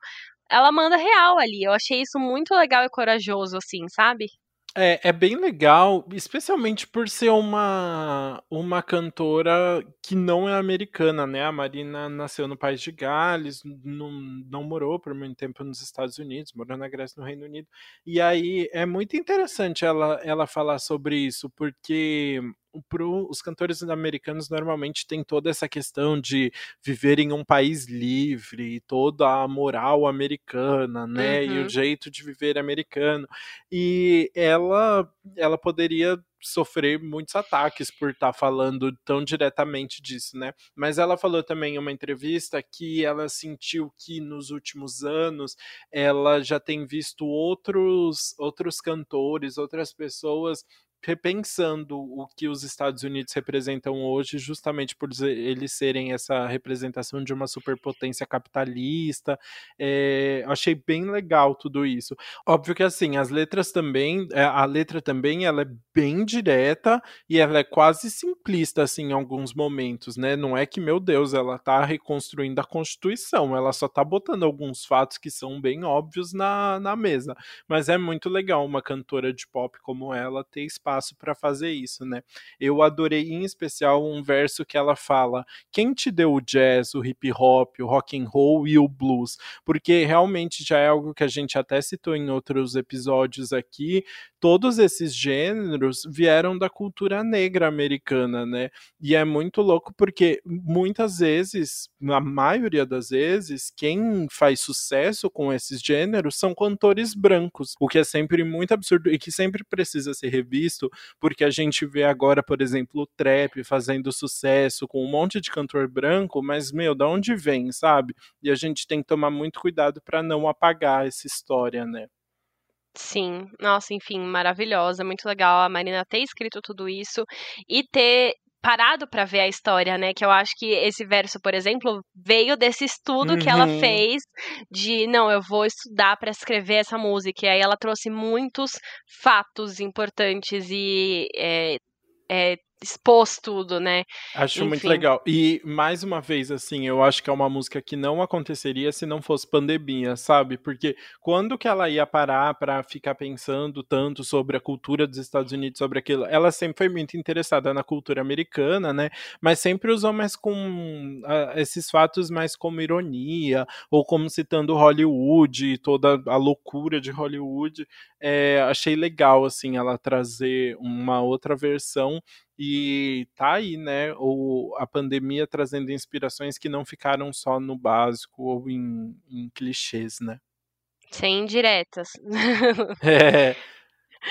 [SPEAKER 1] ela manda real ali. Eu achei isso muito legal e corajoso, assim, sabe?
[SPEAKER 2] É, é bem legal, especialmente por ser uma, uma cantora que não é americana, né? A Marina nasceu no País de Gales, não, não morou por muito tempo nos Estados Unidos, morou na Grécia no Reino Unido. E aí é muito interessante ela, ela falar sobre isso, porque pro, os cantores americanos normalmente têm toda essa questão de viver em um país livre, toda a moral americana, né? Uhum. E o uhum. jeito de viver americano. E ela, ela poderia sofrer muitos ataques por estar tá falando tão diretamente disso, né? Mas ela falou também em uma entrevista que ela sentiu que nos últimos anos ela já tem visto outros outros cantores, outras pessoas repensando o que os Estados Unidos representam hoje, justamente por eles serem essa representação de uma superpotência capitalista. É, achei bem legal tudo isso. Óbvio que assim, as letras também, eh, a letra também, ela é bem direta e ela é quase simplista assim em alguns momentos, né? Não é que meu Deus, ela tá reconstruindo a Constituição, ela só tá botando alguns fatos que são bem óbvios na, na mesa. Mas é muito legal uma cantora de pop como ela ter espaço para fazer isso, né? Eu adorei em especial um verso que ela fala: "Quem te deu o jazz, o hip hop, o rock and roll e o blues?" Porque realmente já é algo que a gente até citou em outros episódios aqui, todos esses gêneros vieram da cultura negra americana, né? E é muito louco porque muitas vezes, na maioria das vezes, quem faz sucesso com esses gêneros são cantores brancos, o que é sempre muito absurdo e que sempre precisa ser revisto, porque a gente vê agora, por exemplo, o trap fazendo sucesso com um monte de cantor branco, mas meu, da onde vem, sabe? E a gente tem que tomar muito cuidado para não apagar essa história, né?
[SPEAKER 1] Sim, nossa, enfim, maravilhosa, muito legal a Marina ter escrito tudo isso e ter parado para ver a história, né? Que eu acho que esse verso, por exemplo, veio desse estudo uhum. que ela uhum. fez de não, eu vou estudar para escrever essa música. E aí ela trouxe muitos fatos importantes e é, é, expôs tudo, né?
[SPEAKER 2] Acho Enfim. muito legal. E mais uma vez, assim, eu acho que é uma música que não aconteceria se não fosse pandemia, sabe? Porque quando que ela ia parar para ficar pensando tanto sobre a cultura dos Estados Unidos, sobre aquilo? Ela sempre foi muito interessada na cultura americana, né? Mas sempre usou mais com uh, esses fatos mais como ironia, ou como citando Hollywood, toda a loucura de Hollywood. É, achei legal, assim, ela trazer uma outra versão e tá aí, né, o, a pandemia trazendo inspirações que não ficaram só no básico ou em, em clichês, né?
[SPEAKER 1] Sem diretas.
[SPEAKER 2] é.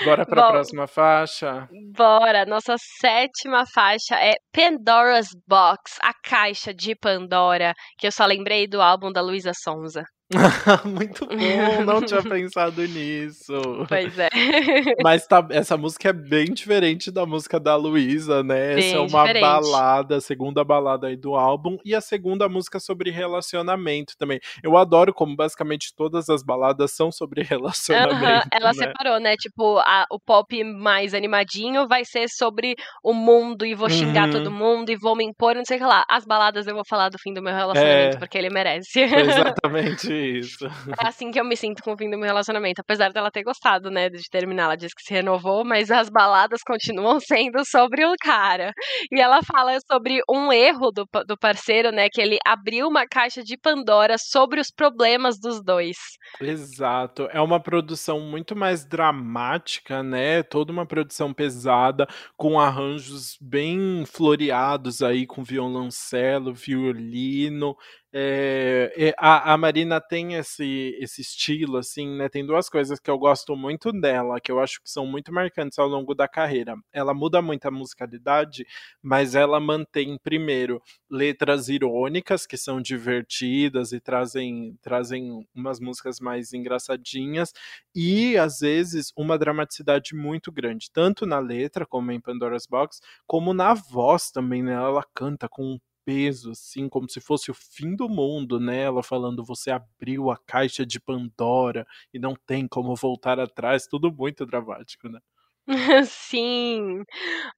[SPEAKER 2] Bora para a próxima faixa?
[SPEAKER 1] Bora. Nossa sétima faixa é Pandora's Box, a caixa de Pandora, que eu só lembrei do álbum da Luísa Sonza.
[SPEAKER 2] Muito bom, não tinha pensado nisso.
[SPEAKER 1] Pois é.
[SPEAKER 2] Mas tá, essa música é bem diferente da música da Luísa, né? Bem essa é uma diferente. balada, a segunda balada aí do álbum, e a segunda música sobre relacionamento também. Eu adoro como basicamente todas as baladas são sobre relacionamento.
[SPEAKER 1] Ela
[SPEAKER 2] né?
[SPEAKER 1] separou, né? Tipo, a, o pop mais animadinho vai ser sobre o mundo e vou xingar uhum. todo mundo e vou me impor, não sei o que lá. As baladas eu vou falar do fim do meu relacionamento, é, porque ele merece.
[SPEAKER 2] Exatamente isso.
[SPEAKER 1] É assim que eu me sinto com o fim do meu relacionamento. Apesar dela ter gostado, né, de terminar. Ela disse que se renovou, mas as baladas continuam sendo sobre o cara. E ela fala sobre um erro do, do parceiro, né, que ele abriu uma caixa de Pandora sobre os problemas dos dois.
[SPEAKER 2] Exato. É uma produção muito mais dramática, né? Toda uma produção pesada, com arranjos bem floreados aí, com violoncelo, violino. É, é, a, a, Marina tem esse, esse estilo, assim, né? Tem duas coisas que eu gosto muito dela, que eu acho que são muito marcantes ao longo da carreira. Ela muda muito a musicalidade, mas ela mantém, primeiro, letras irônicas, que são divertidas e trazem, trazem umas músicas mais engraçadinhas, e às vezes uma dramaticidade muito grande, tanto na letra, como em Pandora's Box, como na voz também, né? Ela canta com um peso, assim, como se fosse o fim do mundo, né? Ela falando, você abriu a caixa de Pandora e não tem como voltar atrás, tudo muito dramático, né?
[SPEAKER 1] Sim.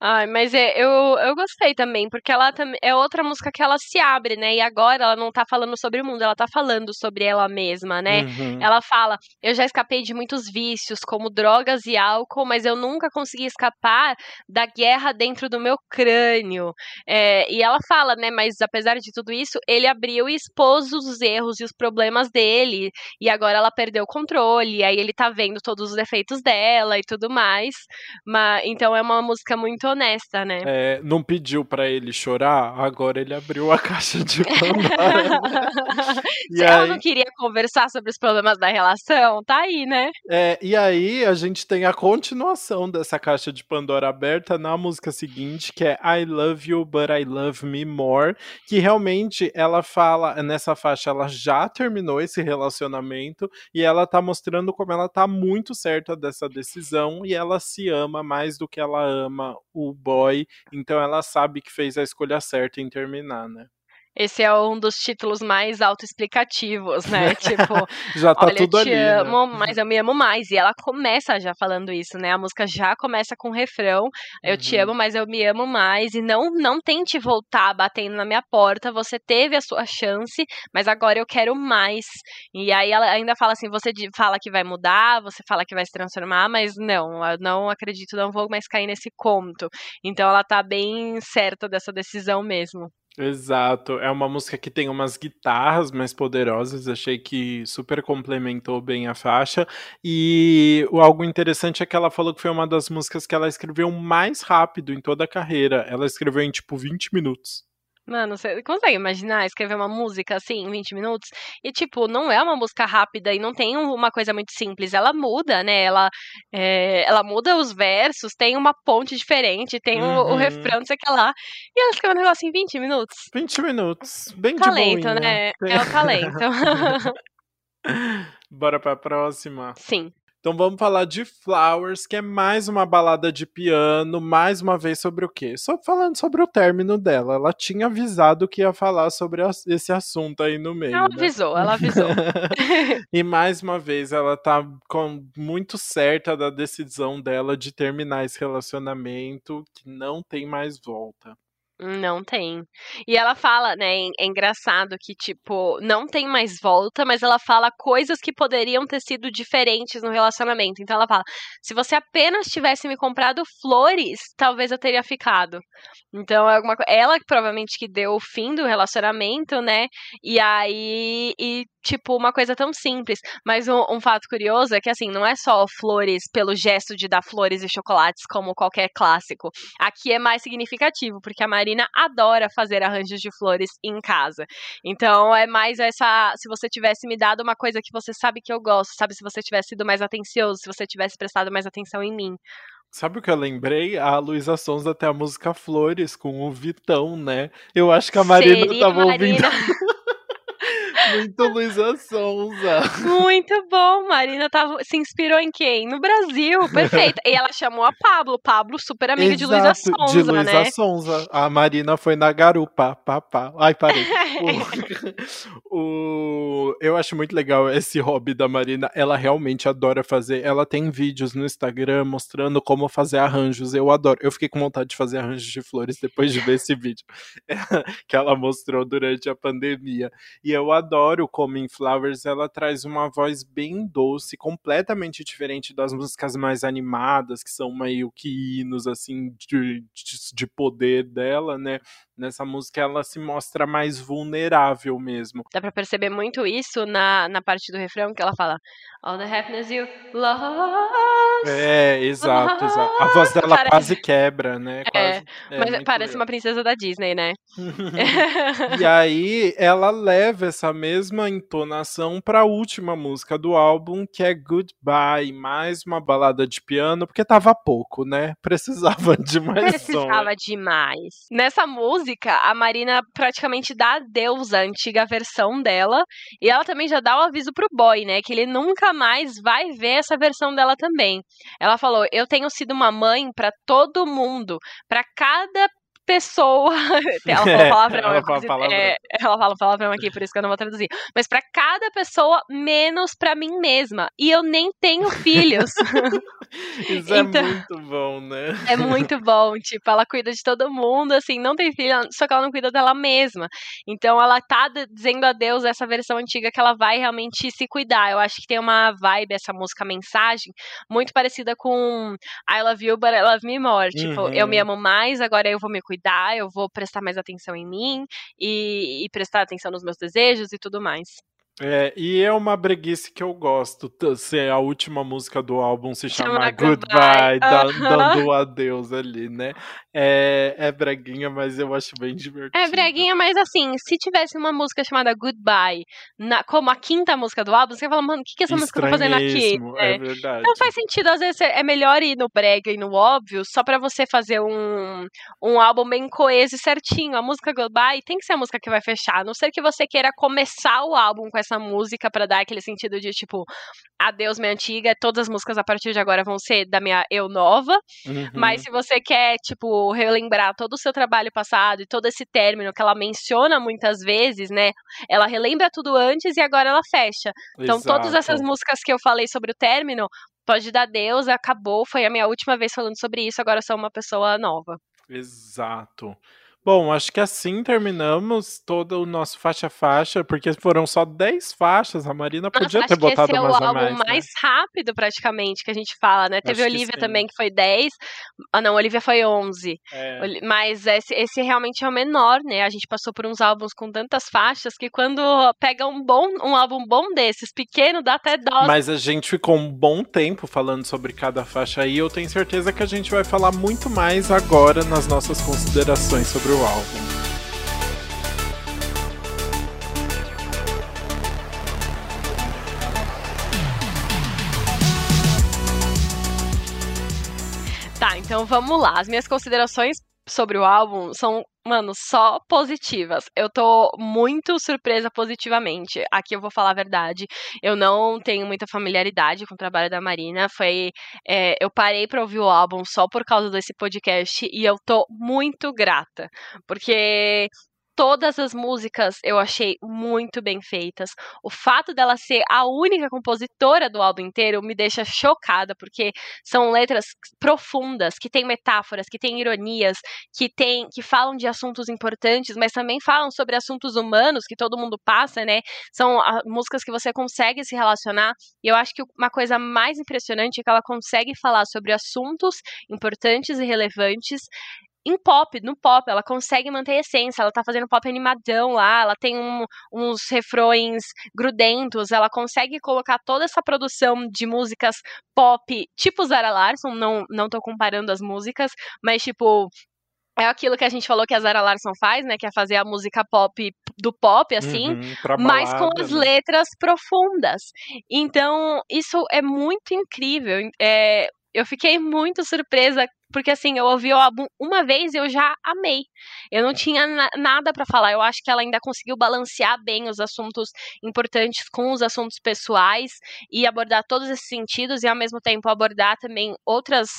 [SPEAKER 1] Ai, mas é, eu, eu gostei também, porque ela é outra música que ela se abre, né? E agora ela não tá falando sobre o mundo, ela tá falando sobre ela mesma, né? Uhum. Ela fala: Eu já escapei de muitos vícios, como drogas e álcool, mas eu nunca consegui escapar da guerra dentro do meu crânio. É, e ela fala, né? Mas apesar de tudo isso, ele abriu e expôs os erros e os problemas dele. E agora ela perdeu o controle, aí ele tá vendo todos os defeitos dela e tudo mais. Mas, então é uma música muito honesta, né?
[SPEAKER 2] É, não pediu para ele chorar, agora ele abriu a caixa de Pandora.
[SPEAKER 1] Se ela aí... não queria conversar sobre os problemas da relação, tá aí, né?
[SPEAKER 2] É, e aí a gente tem a continuação dessa caixa de Pandora aberta na música seguinte, que é I Love You, But I Love Me More, que realmente ela fala, nessa faixa, ela já terminou esse relacionamento e ela tá mostrando como ela tá muito certa dessa decisão e ela se se ama mais do que ela ama o boy, então ela sabe que fez a escolha certa em terminar, né?
[SPEAKER 1] Esse é um dos títulos mais autoexplicativos, né? Tipo,
[SPEAKER 2] já tá
[SPEAKER 1] olha,
[SPEAKER 2] tudo
[SPEAKER 1] eu te
[SPEAKER 2] ali, né?
[SPEAKER 1] amo, mas eu me amo mais. E ela começa já falando isso, né? A música já começa com o refrão. Eu te
[SPEAKER 2] Uhum.
[SPEAKER 1] amo, mas eu me amo mais. E não, não tente voltar batendo na minha porta. Você teve a sua chance, mas agora eu quero mais. E aí ela ainda fala assim: você fala que vai mudar, você fala que vai se transformar, mas não, eu não acredito, não vou mais cair nesse conto. Então ela tá bem certa dessa decisão mesmo.
[SPEAKER 2] Exato, é uma música que tem umas guitarras mais poderosas, achei que super complementou bem a faixa. E algo interessante é que ela falou que foi uma das músicas que ela escreveu mais rápido em toda a carreira. Ela escreveu em tipo 20 minutos.
[SPEAKER 1] Mano, você consegue imaginar escrever uma música assim em 20 minutos? E, tipo, não é uma música rápida e não tem um- uma coisa muito simples. Ela muda, né? Ela, é, ela muda os versos, tem uma ponte diferente, tem o, o
[SPEAKER 2] Uhum.
[SPEAKER 1] refrão, não sei o que lá. E ela escreveu um negócio em 20 minutos.
[SPEAKER 2] 20 minutos, bem
[SPEAKER 1] Talento,
[SPEAKER 2] de boinha.
[SPEAKER 1] né? É o talento.
[SPEAKER 2] Bora pra próxima.
[SPEAKER 1] Sim.
[SPEAKER 2] Então vamos falar de Flowers, que é mais uma balada de piano, mais uma vez sobre o quê? Só falando sobre o término dela. Ela tinha avisado que ia falar sobre esse assunto aí no meio.
[SPEAKER 1] Ela
[SPEAKER 2] né?
[SPEAKER 1] avisou, ela avisou.
[SPEAKER 2] e mais uma vez ela tá com, muito certa da decisão dela de terminar esse relacionamento que não tem mais volta.
[SPEAKER 1] Não tem. E ela fala, né? É engraçado que, tipo, não tem mais volta, mas ela fala coisas que poderiam ter sido diferentes no relacionamento. Então ela fala: se você apenas tivesse me comprado flores, talvez eu teria ficado. Então é alguma. Ela provavelmente que deu o fim do relacionamento, né? E aí. E, tipo, uma coisa tão simples. Mas um, um fato curioso é que, assim, não é só flores pelo gesto de dar flores e chocolates, como qualquer clássico. Aqui é mais significativo, porque a Marina adora fazer arranjos de flores em casa. Então é mais essa. Se você tivesse me dado uma coisa que você sabe que eu gosto, sabe? Se você tivesse sido mais atencioso, se você tivesse prestado mais atenção em mim.
[SPEAKER 2] Sabe o que eu lembrei? A Luísa Sonza tem a música Flores com o Vitão, né? Eu acho que a Marina
[SPEAKER 1] Seria
[SPEAKER 2] tava
[SPEAKER 1] Marina.
[SPEAKER 2] ouvindo muito Luísa Sonza.
[SPEAKER 1] Muito bom, Marina tava, se inspirou em quem? No Brasil, perfeito. E ela chamou a Pablo, Pablo super amiga de Luísa
[SPEAKER 2] Exato,
[SPEAKER 1] Sonza,
[SPEAKER 2] de Luísa
[SPEAKER 1] né?
[SPEAKER 2] Sonza. A Marina foi na garupa, papá. Ai, parei. O, o- eu acho muito legal esse hobby da Marina. Ela realmente adora fazer. Ela tem vídeos no Instagram mostrando como fazer arranjos. Eu adoro. Eu fiquei com vontade de fazer arranjos de flores depois de ver esse vídeo que ela mostrou durante a pandemia. E eu adoro como em Flowers ela traz uma voz bem doce, completamente diferente das músicas mais animadas, que são meio que hinos assim de, de, de poder dela, né? Nessa música ela se mostra mais vulnerável mesmo.
[SPEAKER 1] Dá pra perceber muito isso na, na parte do refrão que ela fala All the happiness you lost.
[SPEAKER 2] É, exato, exato. A voz dela
[SPEAKER 1] Parece-
[SPEAKER 2] quase quebra, né?
[SPEAKER 1] É,
[SPEAKER 2] Quase, é
[SPEAKER 1] Mas parece
[SPEAKER 2] legal.
[SPEAKER 1] uma princesa da Disney, né?
[SPEAKER 2] E aí ela leva essa mesma entonação para a última música do álbum, que é Goodbye, mais uma balada de piano, porque tava pouco, né? Precisava de mais som.
[SPEAKER 1] Precisava demais. Nessa música, a Marina praticamente dá adeus à antiga versão dela. E ela também já dá o aviso pro boy, né? Que ele nunca mais vai ver essa versão dela também. Ela falou: Eu tenho sido uma mãe pra todo mundo, pra cada pessoa. ela falou palavrão,
[SPEAKER 2] Ela fala
[SPEAKER 1] quase-
[SPEAKER 2] palavrão.
[SPEAKER 1] é, ela fala palavrão aqui, por isso que eu não vou traduzir. Mas pra cada pessoa, menos pra mim mesma. E eu nem tenho filhos.
[SPEAKER 2] Isso
[SPEAKER 1] Então-
[SPEAKER 2] é muito bom, né?
[SPEAKER 1] É muito bom, tipo, ela cuida de todo mundo, assim, não tem filho, só que ela não cuida dela mesma. Então ela tá dizendo adeus a essa versão antiga que ela vai realmente se cuidar. Eu acho que tem uma vibe, essa música mensagem, muito parecida com I Love You, But I Love Me More. Tipo,
[SPEAKER 2] Uhum.
[SPEAKER 1] eu me amo mais, agora eu vou me cuidar, eu vou prestar mais atenção em mim e, e prestar atenção nos meus desejos e tudo mais.
[SPEAKER 2] É, e é uma breguice que eu gosto. Ser a última música do álbum se
[SPEAKER 1] Chama
[SPEAKER 2] chamar
[SPEAKER 1] Goodbye.
[SPEAKER 2] Goodbye, dando adeus ali, né? É, é breguinha, mas eu acho bem divertido.
[SPEAKER 1] É breguinha, mas assim, se tivesse uma música chamada Goodbye, na- como a quinta música do álbum, você ia falar, mano, o que, que essa música tá fazendo aqui? É.
[SPEAKER 2] É verdade.
[SPEAKER 1] Então faz sentido, às vezes é melhor ir no brega e no óbvio, só pra você fazer um, um álbum bem coeso e certinho. A música Goodbye tem que ser a música que vai fechar, a não ser que você queira começar o álbum com essa essa música para dar aquele sentido de tipo, adeus minha antiga, todas as músicas a partir de agora vão ser da minha eu nova. Uhum. Mas se você quer, tipo, relembrar todo o seu trabalho passado e todo esse término que ela menciona muitas vezes, né? Ela relembra tudo antes e agora ela fecha. Então, Exato. todas essas músicas que eu falei sobre o término, pode dar Deus, acabou, foi a minha última vez falando sobre isso, agora eu sou uma pessoa nova.
[SPEAKER 2] Exato. Bom, acho que assim terminamos todo o nosso faixa-faixa, porque foram só 10 faixas. A Marina podia
[SPEAKER 1] Nossa,
[SPEAKER 2] ter botado
[SPEAKER 1] esse é
[SPEAKER 2] mais
[SPEAKER 1] o álbum
[SPEAKER 2] mais,
[SPEAKER 1] né? mais rápido, praticamente, que a gente fala, né? Teve
[SPEAKER 2] Acho
[SPEAKER 1] Olivia
[SPEAKER 2] sim.
[SPEAKER 1] também, que foi 10. Ah, não, Olivia foi 11.
[SPEAKER 2] É.
[SPEAKER 1] Mas esse, esse realmente é o menor, né? A gente passou por uns álbuns com tantas faixas que quando pega um bom um álbum bom desses, pequeno, dá até dó.
[SPEAKER 2] Mas a gente ficou um bom tempo falando sobre cada faixa aí. Eu tenho certeza que a gente vai falar muito mais agora nas nossas considerações sobre o álbum.
[SPEAKER 1] Tá, então vamos lá. As minhas considerações sobre o álbum são, mano, só positivas. Eu tô muito surpresa positivamente. Aqui eu vou falar a verdade. Eu não tenho muita familiaridade com o trabalho da Marina. Foi. É, eu parei pra ouvir o álbum só por causa desse podcast e eu tô muito grata. Porque todas as músicas eu achei muito bem feitas. O fato dela ser a única compositora do álbum inteiro me deixa chocada, porque são letras profundas, que têm metáforas, que têm ironias, que tem, que falam de assuntos importantes, mas também falam sobre assuntos humanos que todo mundo passa, né? São a, músicas que você consegue se relacionar. E eu acho que uma coisa mais impressionante é que ela consegue falar sobre assuntos importantes e relevantes em pop, no pop, ela consegue manter a essência, ela tá fazendo pop animadão lá, ela tem um, uns refrões grudentos, ela consegue colocar toda essa produção de músicas pop, tipo Zara Larson, não, não tô comparando as músicas, mas tipo, é aquilo que a gente falou que a Zara Larson faz, né? Que é fazer a música pop do pop, assim,
[SPEAKER 2] Uhum,
[SPEAKER 1] mas com
[SPEAKER 2] balada,
[SPEAKER 1] as
[SPEAKER 2] né?
[SPEAKER 1] letras profundas. Então, isso é muito incrível. É, eu fiquei muito surpresa, porque assim, eu ouvi o álbum uma vez e eu já amei. Eu não tinha na- nada pra falar. Eu acho que ela ainda conseguiu balancear bem os assuntos importantes com os assuntos pessoais e abordar todos esses sentidos e ao mesmo tempo abordar também outros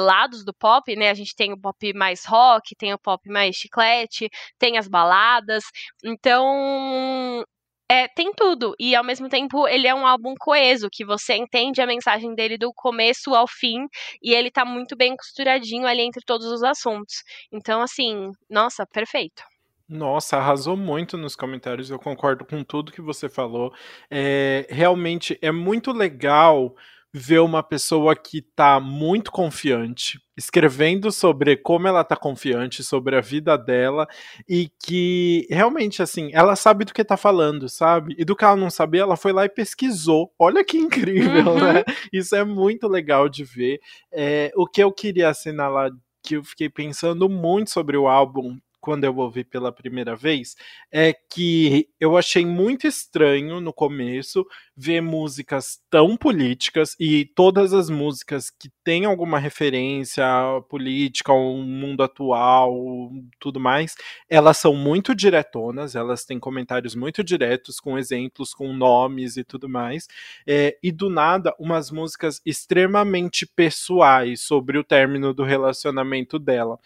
[SPEAKER 1] lados do pop, né? A gente tem o pop mais rock, tem o pop mais chiclete, tem as baladas. Então, é, tem tudo. E ao mesmo tempo ele é um álbum coeso, que você entende a mensagem dele do começo ao fim, e ele tá muito bem costuradinho ali entre todos os assuntos. Então, assim, nossa, perfeito.
[SPEAKER 2] Nossa, arrasou muito nos comentários. Eu concordo com tudo que você falou. É, realmente é muito legal ver uma pessoa que tá muito confiante, escrevendo sobre como ela tá confiante, sobre a vida dela, e que realmente, assim, ela sabe do que tá falando, sabe? E do que ela não sabia, ela foi lá e pesquisou. Olha que incrível,
[SPEAKER 1] Uhum.
[SPEAKER 2] né? Isso é muito legal de ver. É, o que eu queria assinalar, que eu fiquei pensando muito sobre o álbum quando eu ouvi pela primeira vez, é que eu achei muito estranho no começo ver músicas tão políticas e todas as músicas que têm alguma referência política, ao mundo atual, tudo mais, elas são muito diretonas, elas têm comentários muito diretos, com exemplos, com nomes e tudo mais. É, e do nada, umas músicas extremamente pessoais sobre o término do relacionamento dela.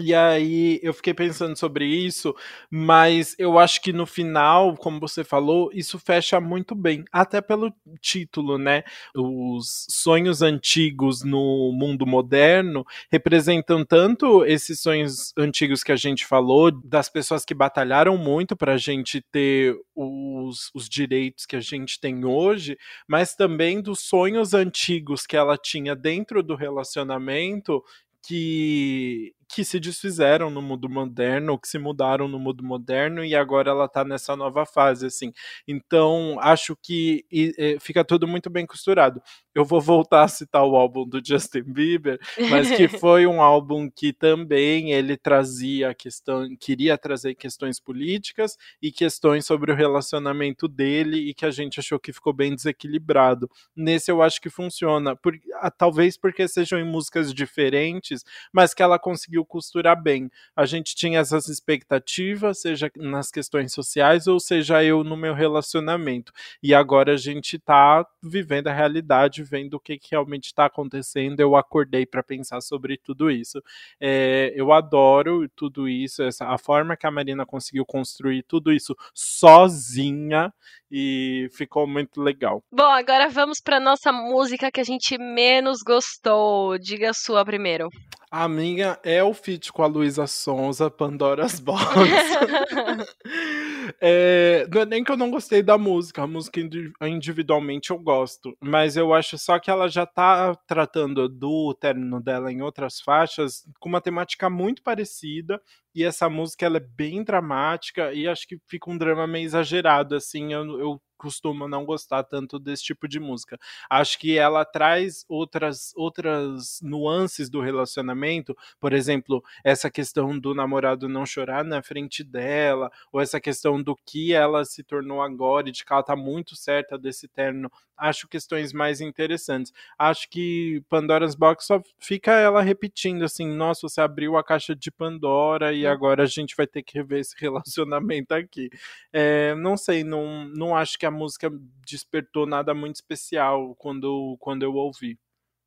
[SPEAKER 2] E aí eu fiquei pensando sobre isso, mas eu acho que no final, como você falou, isso fecha muito bem, até pelo título, né? Os sonhos antigos no mundo moderno representam tanto esses sonhos antigos que a gente falou, das pessoas que batalharam muito para a gente ter os, os direitos que a gente tem hoje, mas também dos sonhos antigos que ela tinha dentro do relacionamento que, que se desfizeram no mundo moderno, que se mudaram no mundo moderno e agora ela tá nessa nova fase, assim. Então, acho que e, e, fica tudo muito bem costurado. Eu vou voltar a citar o álbum do Justin Bieber, mas que foi um álbum que também ele trazia questão, queria trazer questões políticas e questões sobre o relacionamento dele e que a gente achou que ficou bem desequilibrado. Nesse eu acho que funciona, por, talvez porque sejam em músicas diferentes, mas que ela conseguiu conseguiu costurar bem. A gente tinha essas expectativas, seja nas questões sociais ou seja eu no meu relacionamento. E agora a gente tá vivendo a realidade, vendo o que, que realmente está acontecendo. Eu acordei para pensar sobre tudo isso. É, eu adoro tudo isso, essa, a forma que a Marina conseguiu construir tudo isso sozinha e ficou muito legal.
[SPEAKER 1] Bom, agora vamos para nossa música que a gente menos gostou. Diga a sua primeiro.
[SPEAKER 2] A minha é o feat com a Luísa Sonza, Pandora's Box. é, não é nem que eu não gostei da música, a música individualmente eu gosto, mas eu acho só que ela já tá tratando do término dela em outras faixas com uma temática muito parecida, e essa música ela é bem dramática e acho que fica um drama meio exagerado, assim, eu, eu costumo não gostar tanto desse tipo de música. Acho que ela traz outras outras nuances do relacionamento, por exemplo, essa questão do namorado não chorar na frente dela, ou essa questão do que ela se tornou agora e de que ela tá muito certa desse término. Acho questões mais interessantes. Acho que Pandora's Box só fica ela repetindo assim: nossa, você abriu a caixa de Pandora e agora a gente vai ter que rever esse relacionamento aqui. É, não sei, não, não acho que a música despertou nada muito especial quando, quando eu ouvi.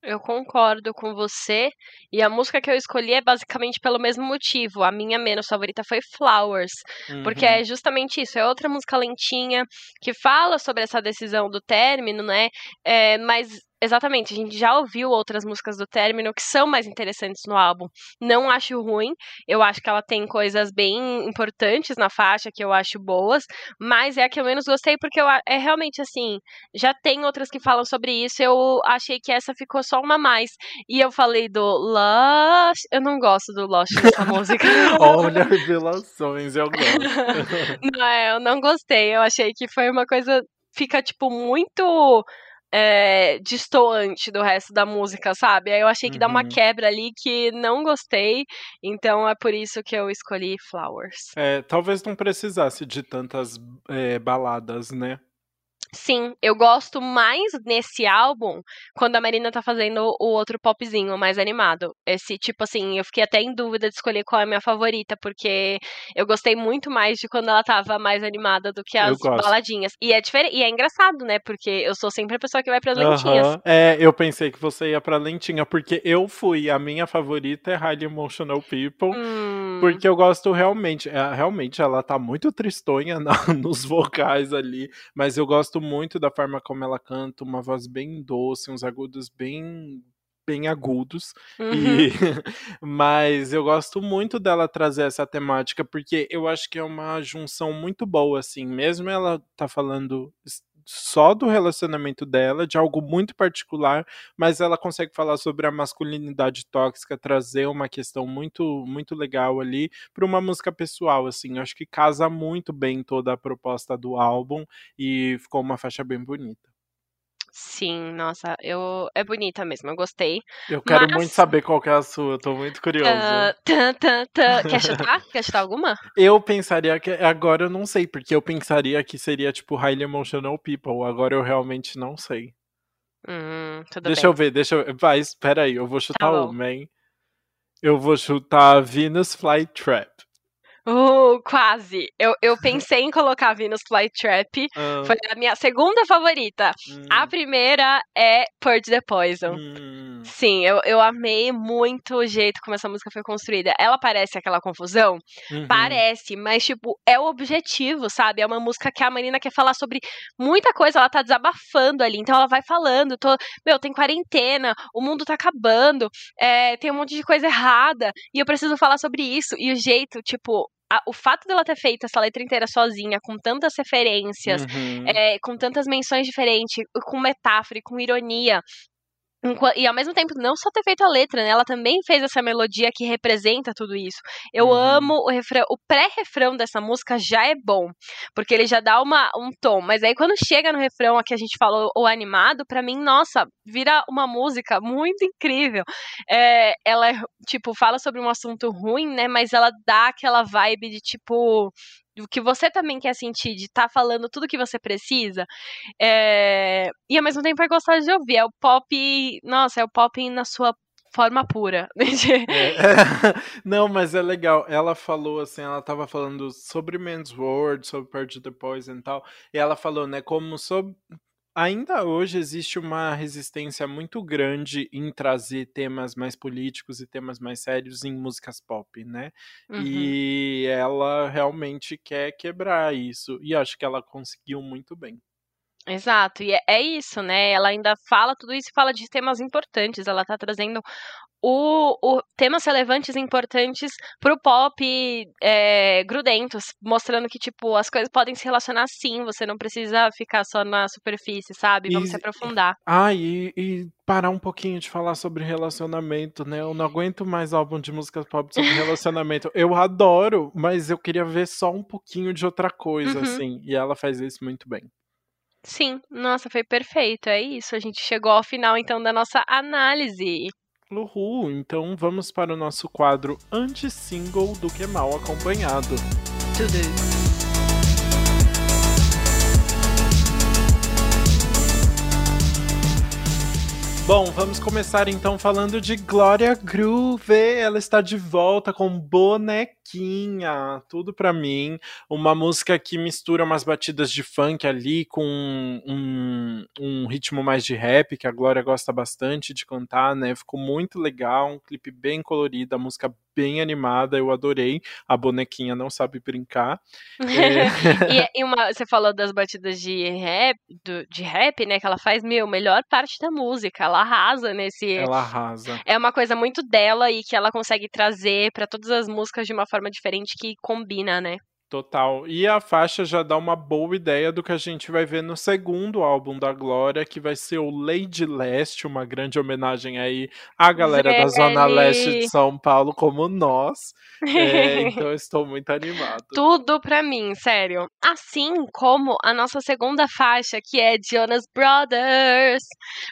[SPEAKER 1] Eu concordo com você. E a música que eu escolhi é basicamente pelo mesmo motivo. A minha menos favorita foi Flowers. Uhum. Porque é justamente isso. É outra música lentinha que fala sobre essa decisão do término, né? É, mas Exatamente, a gente já ouviu outras músicas do Término que são mais interessantes no álbum. Não acho ruim, eu acho que ela tem coisas bem importantes na faixa que eu acho boas, mas é a que eu menos gostei porque eu, é realmente assim, já tem outras que falam sobre isso, eu achei que essa ficou só uma mais. E eu falei do Lush, eu não gosto do Lush nessa música.
[SPEAKER 2] Olha revelações, eu gosto.
[SPEAKER 1] não, é, eu não gostei, eu achei que foi uma coisa fica tipo muito é, distoante do resto da música, sabe? Aí eu achei que uhum. dá uma uhum. quebra ali que não gostei, então é por isso que eu escolhi Flowers.
[SPEAKER 2] É, talvez não precisasse de tantas é, baladas, né?
[SPEAKER 1] Sim, eu gosto mais nesse álbum quando a Marina tá fazendo o outro popzinho mais animado. Esse tipo assim, eu fiquei até em dúvida de escolher qual é a minha favorita, porque eu gostei muito mais de quando ela tava mais animada do que as baladinhas. E é diferente, e é engraçado, né? Porque eu sou sempre a pessoa que vai para lentinhas. Uhum.
[SPEAKER 2] É, eu pensei que você ia pra lentinha, porque eu fui, a minha favorita é Highly Emotional People, hum. porque eu gosto realmente, é, realmente ela tá muito tristonha na, nos vocais ali, mas eu gosto muito da forma como ela canta, uma voz bem doce, uns agudos bem bem agudos. Uhum. E mas eu gosto muito dela trazer essa temática porque eu acho que é uma junção muito boa assim, mesmo ela tá falando só do relacionamento dela, de algo muito particular, mas ela consegue falar sobre a masculinidade tóxica, trazer uma questão muito muito legal ali para uma música pessoal, assim. Eu acho que casa muito bem toda a proposta do álbum e ficou uma faixa bem bonita.
[SPEAKER 1] Sim, nossa, eu é bonita mesmo, eu gostei.
[SPEAKER 2] Eu quero mas... muito saber qual é a sua, eu tô muito curioso. Uh,
[SPEAKER 1] Quer chutar? Quer chutar alguma?
[SPEAKER 2] Eu pensaria que. Agora eu não sei, porque eu pensaria que seria tipo Highly Emotional People. Agora eu realmente não sei.
[SPEAKER 1] Hum,
[SPEAKER 2] deixa
[SPEAKER 1] bem.
[SPEAKER 2] eu ver, deixa eu. Vai, espera aí, eu vou tá chutar tá uma, hein? Eu vou chutar Venus Flytrap.
[SPEAKER 1] Uh, quase. Eu, eu pensei em colocar Venus Flytrap. Uh. Foi a minha segunda favorita. A primeira é Purge the Poison. Hum. Sim, eu, eu amei muito o jeito como essa música foi construída. Ela parece aquela confusão? Uhum. Parece, mas, tipo, é o objetivo, sabe? É uma música que a Marina quer falar sobre muita coisa. Ela tá desabafando ali. Então ela vai falando. Tô, meu, tem quarentena, o mundo tá acabando, é, tem um monte de coisa errada. E eu preciso falar sobre isso. E o jeito, tipo, a, o fato dela ter feito essa letra inteira sozinha, com tantas referências, uhum. é, com tantas menções diferentes, com metáfora e com ironia, e ao mesmo tempo, não só ter feito a letra, né? Ela também fez essa melodia que representa tudo isso. Eu uhum. amo o refrão. O pré-refrão dessa música já é bom, porque ele já dá uma, um tom. Mas aí quando chega no refrão, aqui a gente falou o animado, para mim, nossa, vira uma música muito incrível. É, ela, tipo, fala sobre um assunto ruim, né? Mas ela dá aquela vibe de, tipo, do que você também quer sentir, de estar tá falando tudo que você precisa. É... E ao mesmo tempo é gostoso de ouvir. É o pop. Nossa, é o pop na sua forma pura.
[SPEAKER 2] É, não, mas é legal. Ela falou assim, ela tava falando sobre Men's World, sobre Purge the Poison e tal, e ela falou, né, como sobre, Ainda hoje existe uma resistência muito grande em trazer temas mais políticos e temas mais sérios em músicas pop, né? Uhum. E ela realmente quer quebrar isso. E acho que ela conseguiu muito bem.
[SPEAKER 1] Exato, e é, é isso, né? Ela ainda fala tudo isso e fala de temas importantes. Ela tá trazendo o, o, temas relevantes e importantes pro pop é, grudentos, mostrando que, tipo, as coisas podem se relacionar sim, você não precisa ficar só na superfície, sabe? Vamos e, se aprofundar.
[SPEAKER 2] Ah, e, e, parar um pouquinho de falar sobre relacionamento, né? Eu não aguento mais álbum de música pop sobre relacionamento. eu adoro, mas eu queria ver só um pouquinho de outra coisa, uhum. assim, e ela faz isso muito bem.
[SPEAKER 1] Sim, nossa, foi perfeito. É isso. A gente chegou ao final então da nossa análise.
[SPEAKER 2] Uhul, então vamos para o nosso quadro anti-single do que mal acompanhado. Bom, vamos começar então falando de Glória Groove. Ela está de volta com bonequinha, tudo para mim. Uma música que mistura umas batidas de funk ali com um, um, ritmo mais de rap, que a Glória gosta bastante de cantar, né? Ficou muito legal, um clipe bem colorido, a música bem animada, eu adorei. A bonequinha não sabe brincar.
[SPEAKER 1] é... e, e uma, você falou das batidas de rap, do, de rap, né? Que ela faz, meu, melhor parte da música. Ela arrasa nesse.
[SPEAKER 2] Ela arrasa.
[SPEAKER 1] É uma coisa muito dela e que ela consegue trazer para todas as músicas de uma forma diferente que combina, né?
[SPEAKER 2] Total. E a faixa já dá uma boa ideia do que a gente vai ver no segundo álbum da Glória, que vai ser o Lady Leste, uma grande homenagem aí à galera da Zona Leste de São Paulo, como nós. É, então estou muito animado.
[SPEAKER 1] Tudo pra mim, sério. Assim como a nossa segunda faixa, que é Jonas Brothers.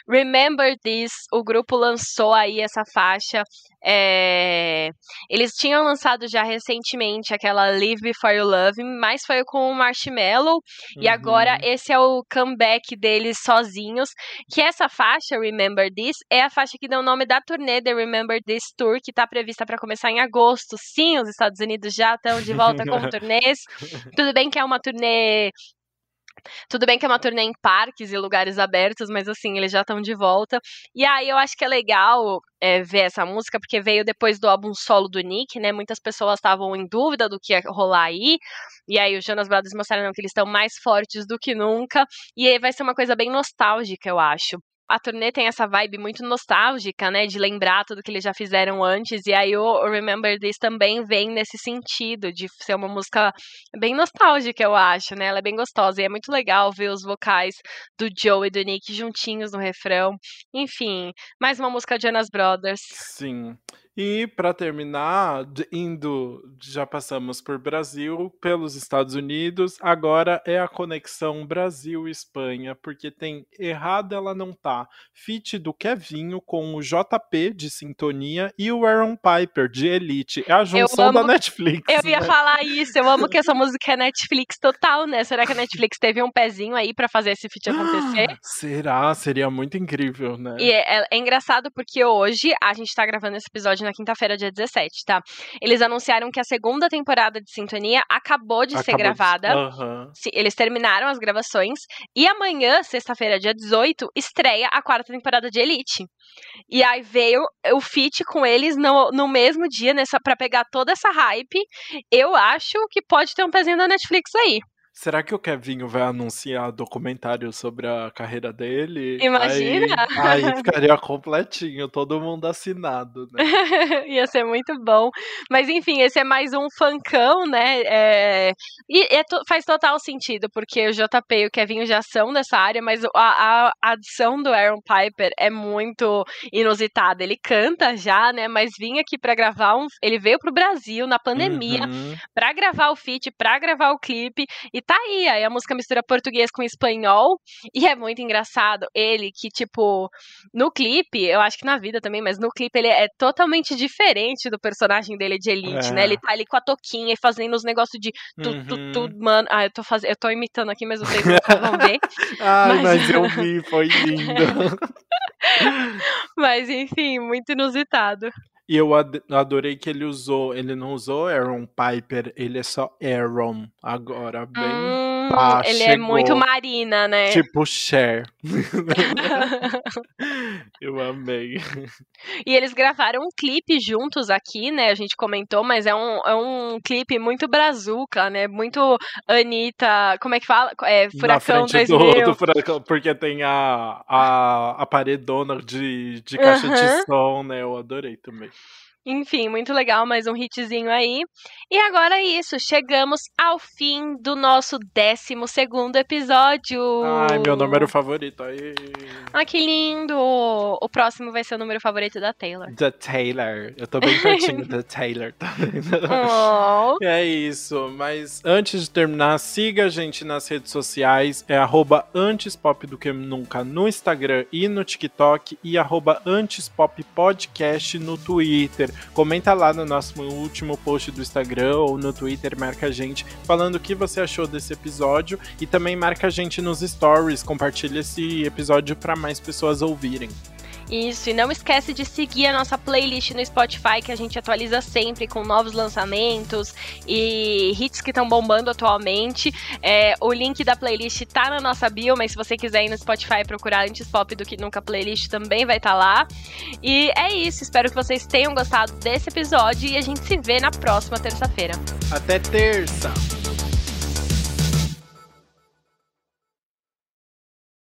[SPEAKER 1] Remember This, o grupo lançou aí essa faixa é... Eles tinham lançado já recentemente aquela Live Before You Love mas foi com o Marshmello. Uhum. E agora uhum. esse é o comeback deles sozinhos. Que essa faixa, Remember This, é a faixa que deu o nome da turnê The Remember This Tour, que está prevista para começar em agosto. Sim, os Estados Unidos já estão de volta com turnês. Tudo bem que é uma turnê tudo bem que é uma turnê em parques e lugares abertos, mas assim, eles já estão de volta. E aí eu acho que é legal é, ver essa música, porque veio depois do álbum solo do Nick, né? Muitas pessoas estavam em dúvida do que ia rolar aí. E aí os Jonas Brothers mostraram que eles estão mais fortes do que nunca. E aí vai ser uma coisa bem nostálgica, eu acho a turnê tem essa vibe muito nostálgica, né? De lembrar tudo que eles já fizeram antes. E aí o Remember This também vem nesse sentido, de ser uma música bem nostálgica, eu acho, né? Ela é bem gostosa. E é muito legal ver os vocais do Joe e do Nick juntinhos no refrão. Enfim, mais uma música de Jonas Brothers.
[SPEAKER 2] Sim. E para terminar, indo, já passamos por Brasil, pelos Estados Unidos, agora é a conexão Brasil-Espanha, porque tem errado ela não tá. Fit do Kevinho com o JP de Sintonia e o Aaron Piper de Elite. É a junção amo, da Netflix.
[SPEAKER 1] Eu ia
[SPEAKER 2] né?
[SPEAKER 1] falar isso, eu amo que essa música é Netflix total, né? Será que a Netflix teve um pezinho aí para fazer esse feat acontecer?
[SPEAKER 2] será? Seria muito incrível, né?
[SPEAKER 1] E é, é, é engraçado porque hoje a gente tá gravando esse episódio na quinta-feira, dia 17, tá? Eles anunciaram que a segunda temporada de Sintonia acabou de acabou ser gravada. De... Uhum. Eles terminaram as gravações. E amanhã, sexta-feira, dia 18, estreia a quarta temporada de Elite. E aí veio o feat com eles no, no mesmo dia, nessa, pra pegar toda essa hype. Eu acho que pode ter um pezinho da Netflix aí.
[SPEAKER 2] Será que o Kevinho vai anunciar documentário sobre a carreira dele?
[SPEAKER 1] Imagina!
[SPEAKER 2] Aí, aí ficaria completinho, todo mundo assinado, né?
[SPEAKER 1] Ia ser muito bom. Mas enfim, esse é mais um funkão, né? É... E é faz total sentido, porque o JP e o Kevinho já são dessa área, mas a, a, a adição do Aaron Piper é muito inusitada. Ele canta já, né? Mas vinha aqui para gravar um. Ele veio pro Brasil na pandemia uhum. para gravar o feat, para gravar o clipe. E tá aí, aí a música mistura português com espanhol, e é muito engraçado ele que, tipo, no clipe, eu acho que na vida também, mas no clipe ele é totalmente diferente do personagem dele de Elite, né?
[SPEAKER 2] É.
[SPEAKER 1] Ele tá ali com a toquinha e fazendo os negócios de tu, tu, tu,
[SPEAKER 2] Uhum.
[SPEAKER 1] mano. Ah, eu tô fazendo, eu tô imitando aqui, mas vocês nunca vão ver.
[SPEAKER 2] Ai,
[SPEAKER 1] Mas-
[SPEAKER 2] mas eu vi, foi lindo.
[SPEAKER 1] Mas enfim, muito inusitado.
[SPEAKER 2] E eu ad- adorei que ele usou, ele não usou Aaron Piper, ele é só Aaron agora, bem Ah,
[SPEAKER 1] ele é muito
[SPEAKER 2] chegou.
[SPEAKER 1] marina, né?
[SPEAKER 2] tipo Cher. eu amei.
[SPEAKER 1] E eles gravaram um clipe juntos aqui, né? A gente comentou, mas é um, é um clipe muito brazuca, né? Muito Anitta. Como é que fala? É,
[SPEAKER 2] Na
[SPEAKER 1] Furacão
[SPEAKER 2] frente
[SPEAKER 1] 2000.
[SPEAKER 2] do, do furacão, porque tem a, a, a paredona de, de caixa
[SPEAKER 1] Aham.
[SPEAKER 2] de som, né? Eu adorei também.
[SPEAKER 1] Enfim, muito legal, mais um hitzinho aí. E agora é isso, chegamos ao fim do nosso 12 segundo episódio.
[SPEAKER 2] Ai, meu número favorito. Aí.
[SPEAKER 1] Ah, que lindo! O próximo vai ser o número favorito da Taylor.
[SPEAKER 2] The Taylor. Eu tô bem pertinho da Taylor, tá vendo?
[SPEAKER 1] Oh.
[SPEAKER 2] É isso, mas antes de terminar, siga a gente nas redes sociais, é arroba antes pop do que nunca no Instagram e no TikTok e arroba podcast no Twitter. Comenta lá no nosso último post do Instagram ou no Twitter, marca a gente falando o que você achou desse episódio e também marca a gente nos stories, compartilha esse episódio para mais pessoas ouvirem.
[SPEAKER 1] Isso, e não esquece de seguir a nossa playlist no Spotify, que a gente atualiza sempre com novos lançamentos e hits que estão bombando atualmente. É, o link da playlist tá na nossa bio, mas se você quiser ir no Spotify procurar Antes Pop do que nunca playlist também vai estar lá. E é isso, espero que vocês tenham gostado desse episódio e a gente se vê na próxima terça-feira.
[SPEAKER 2] Até terça!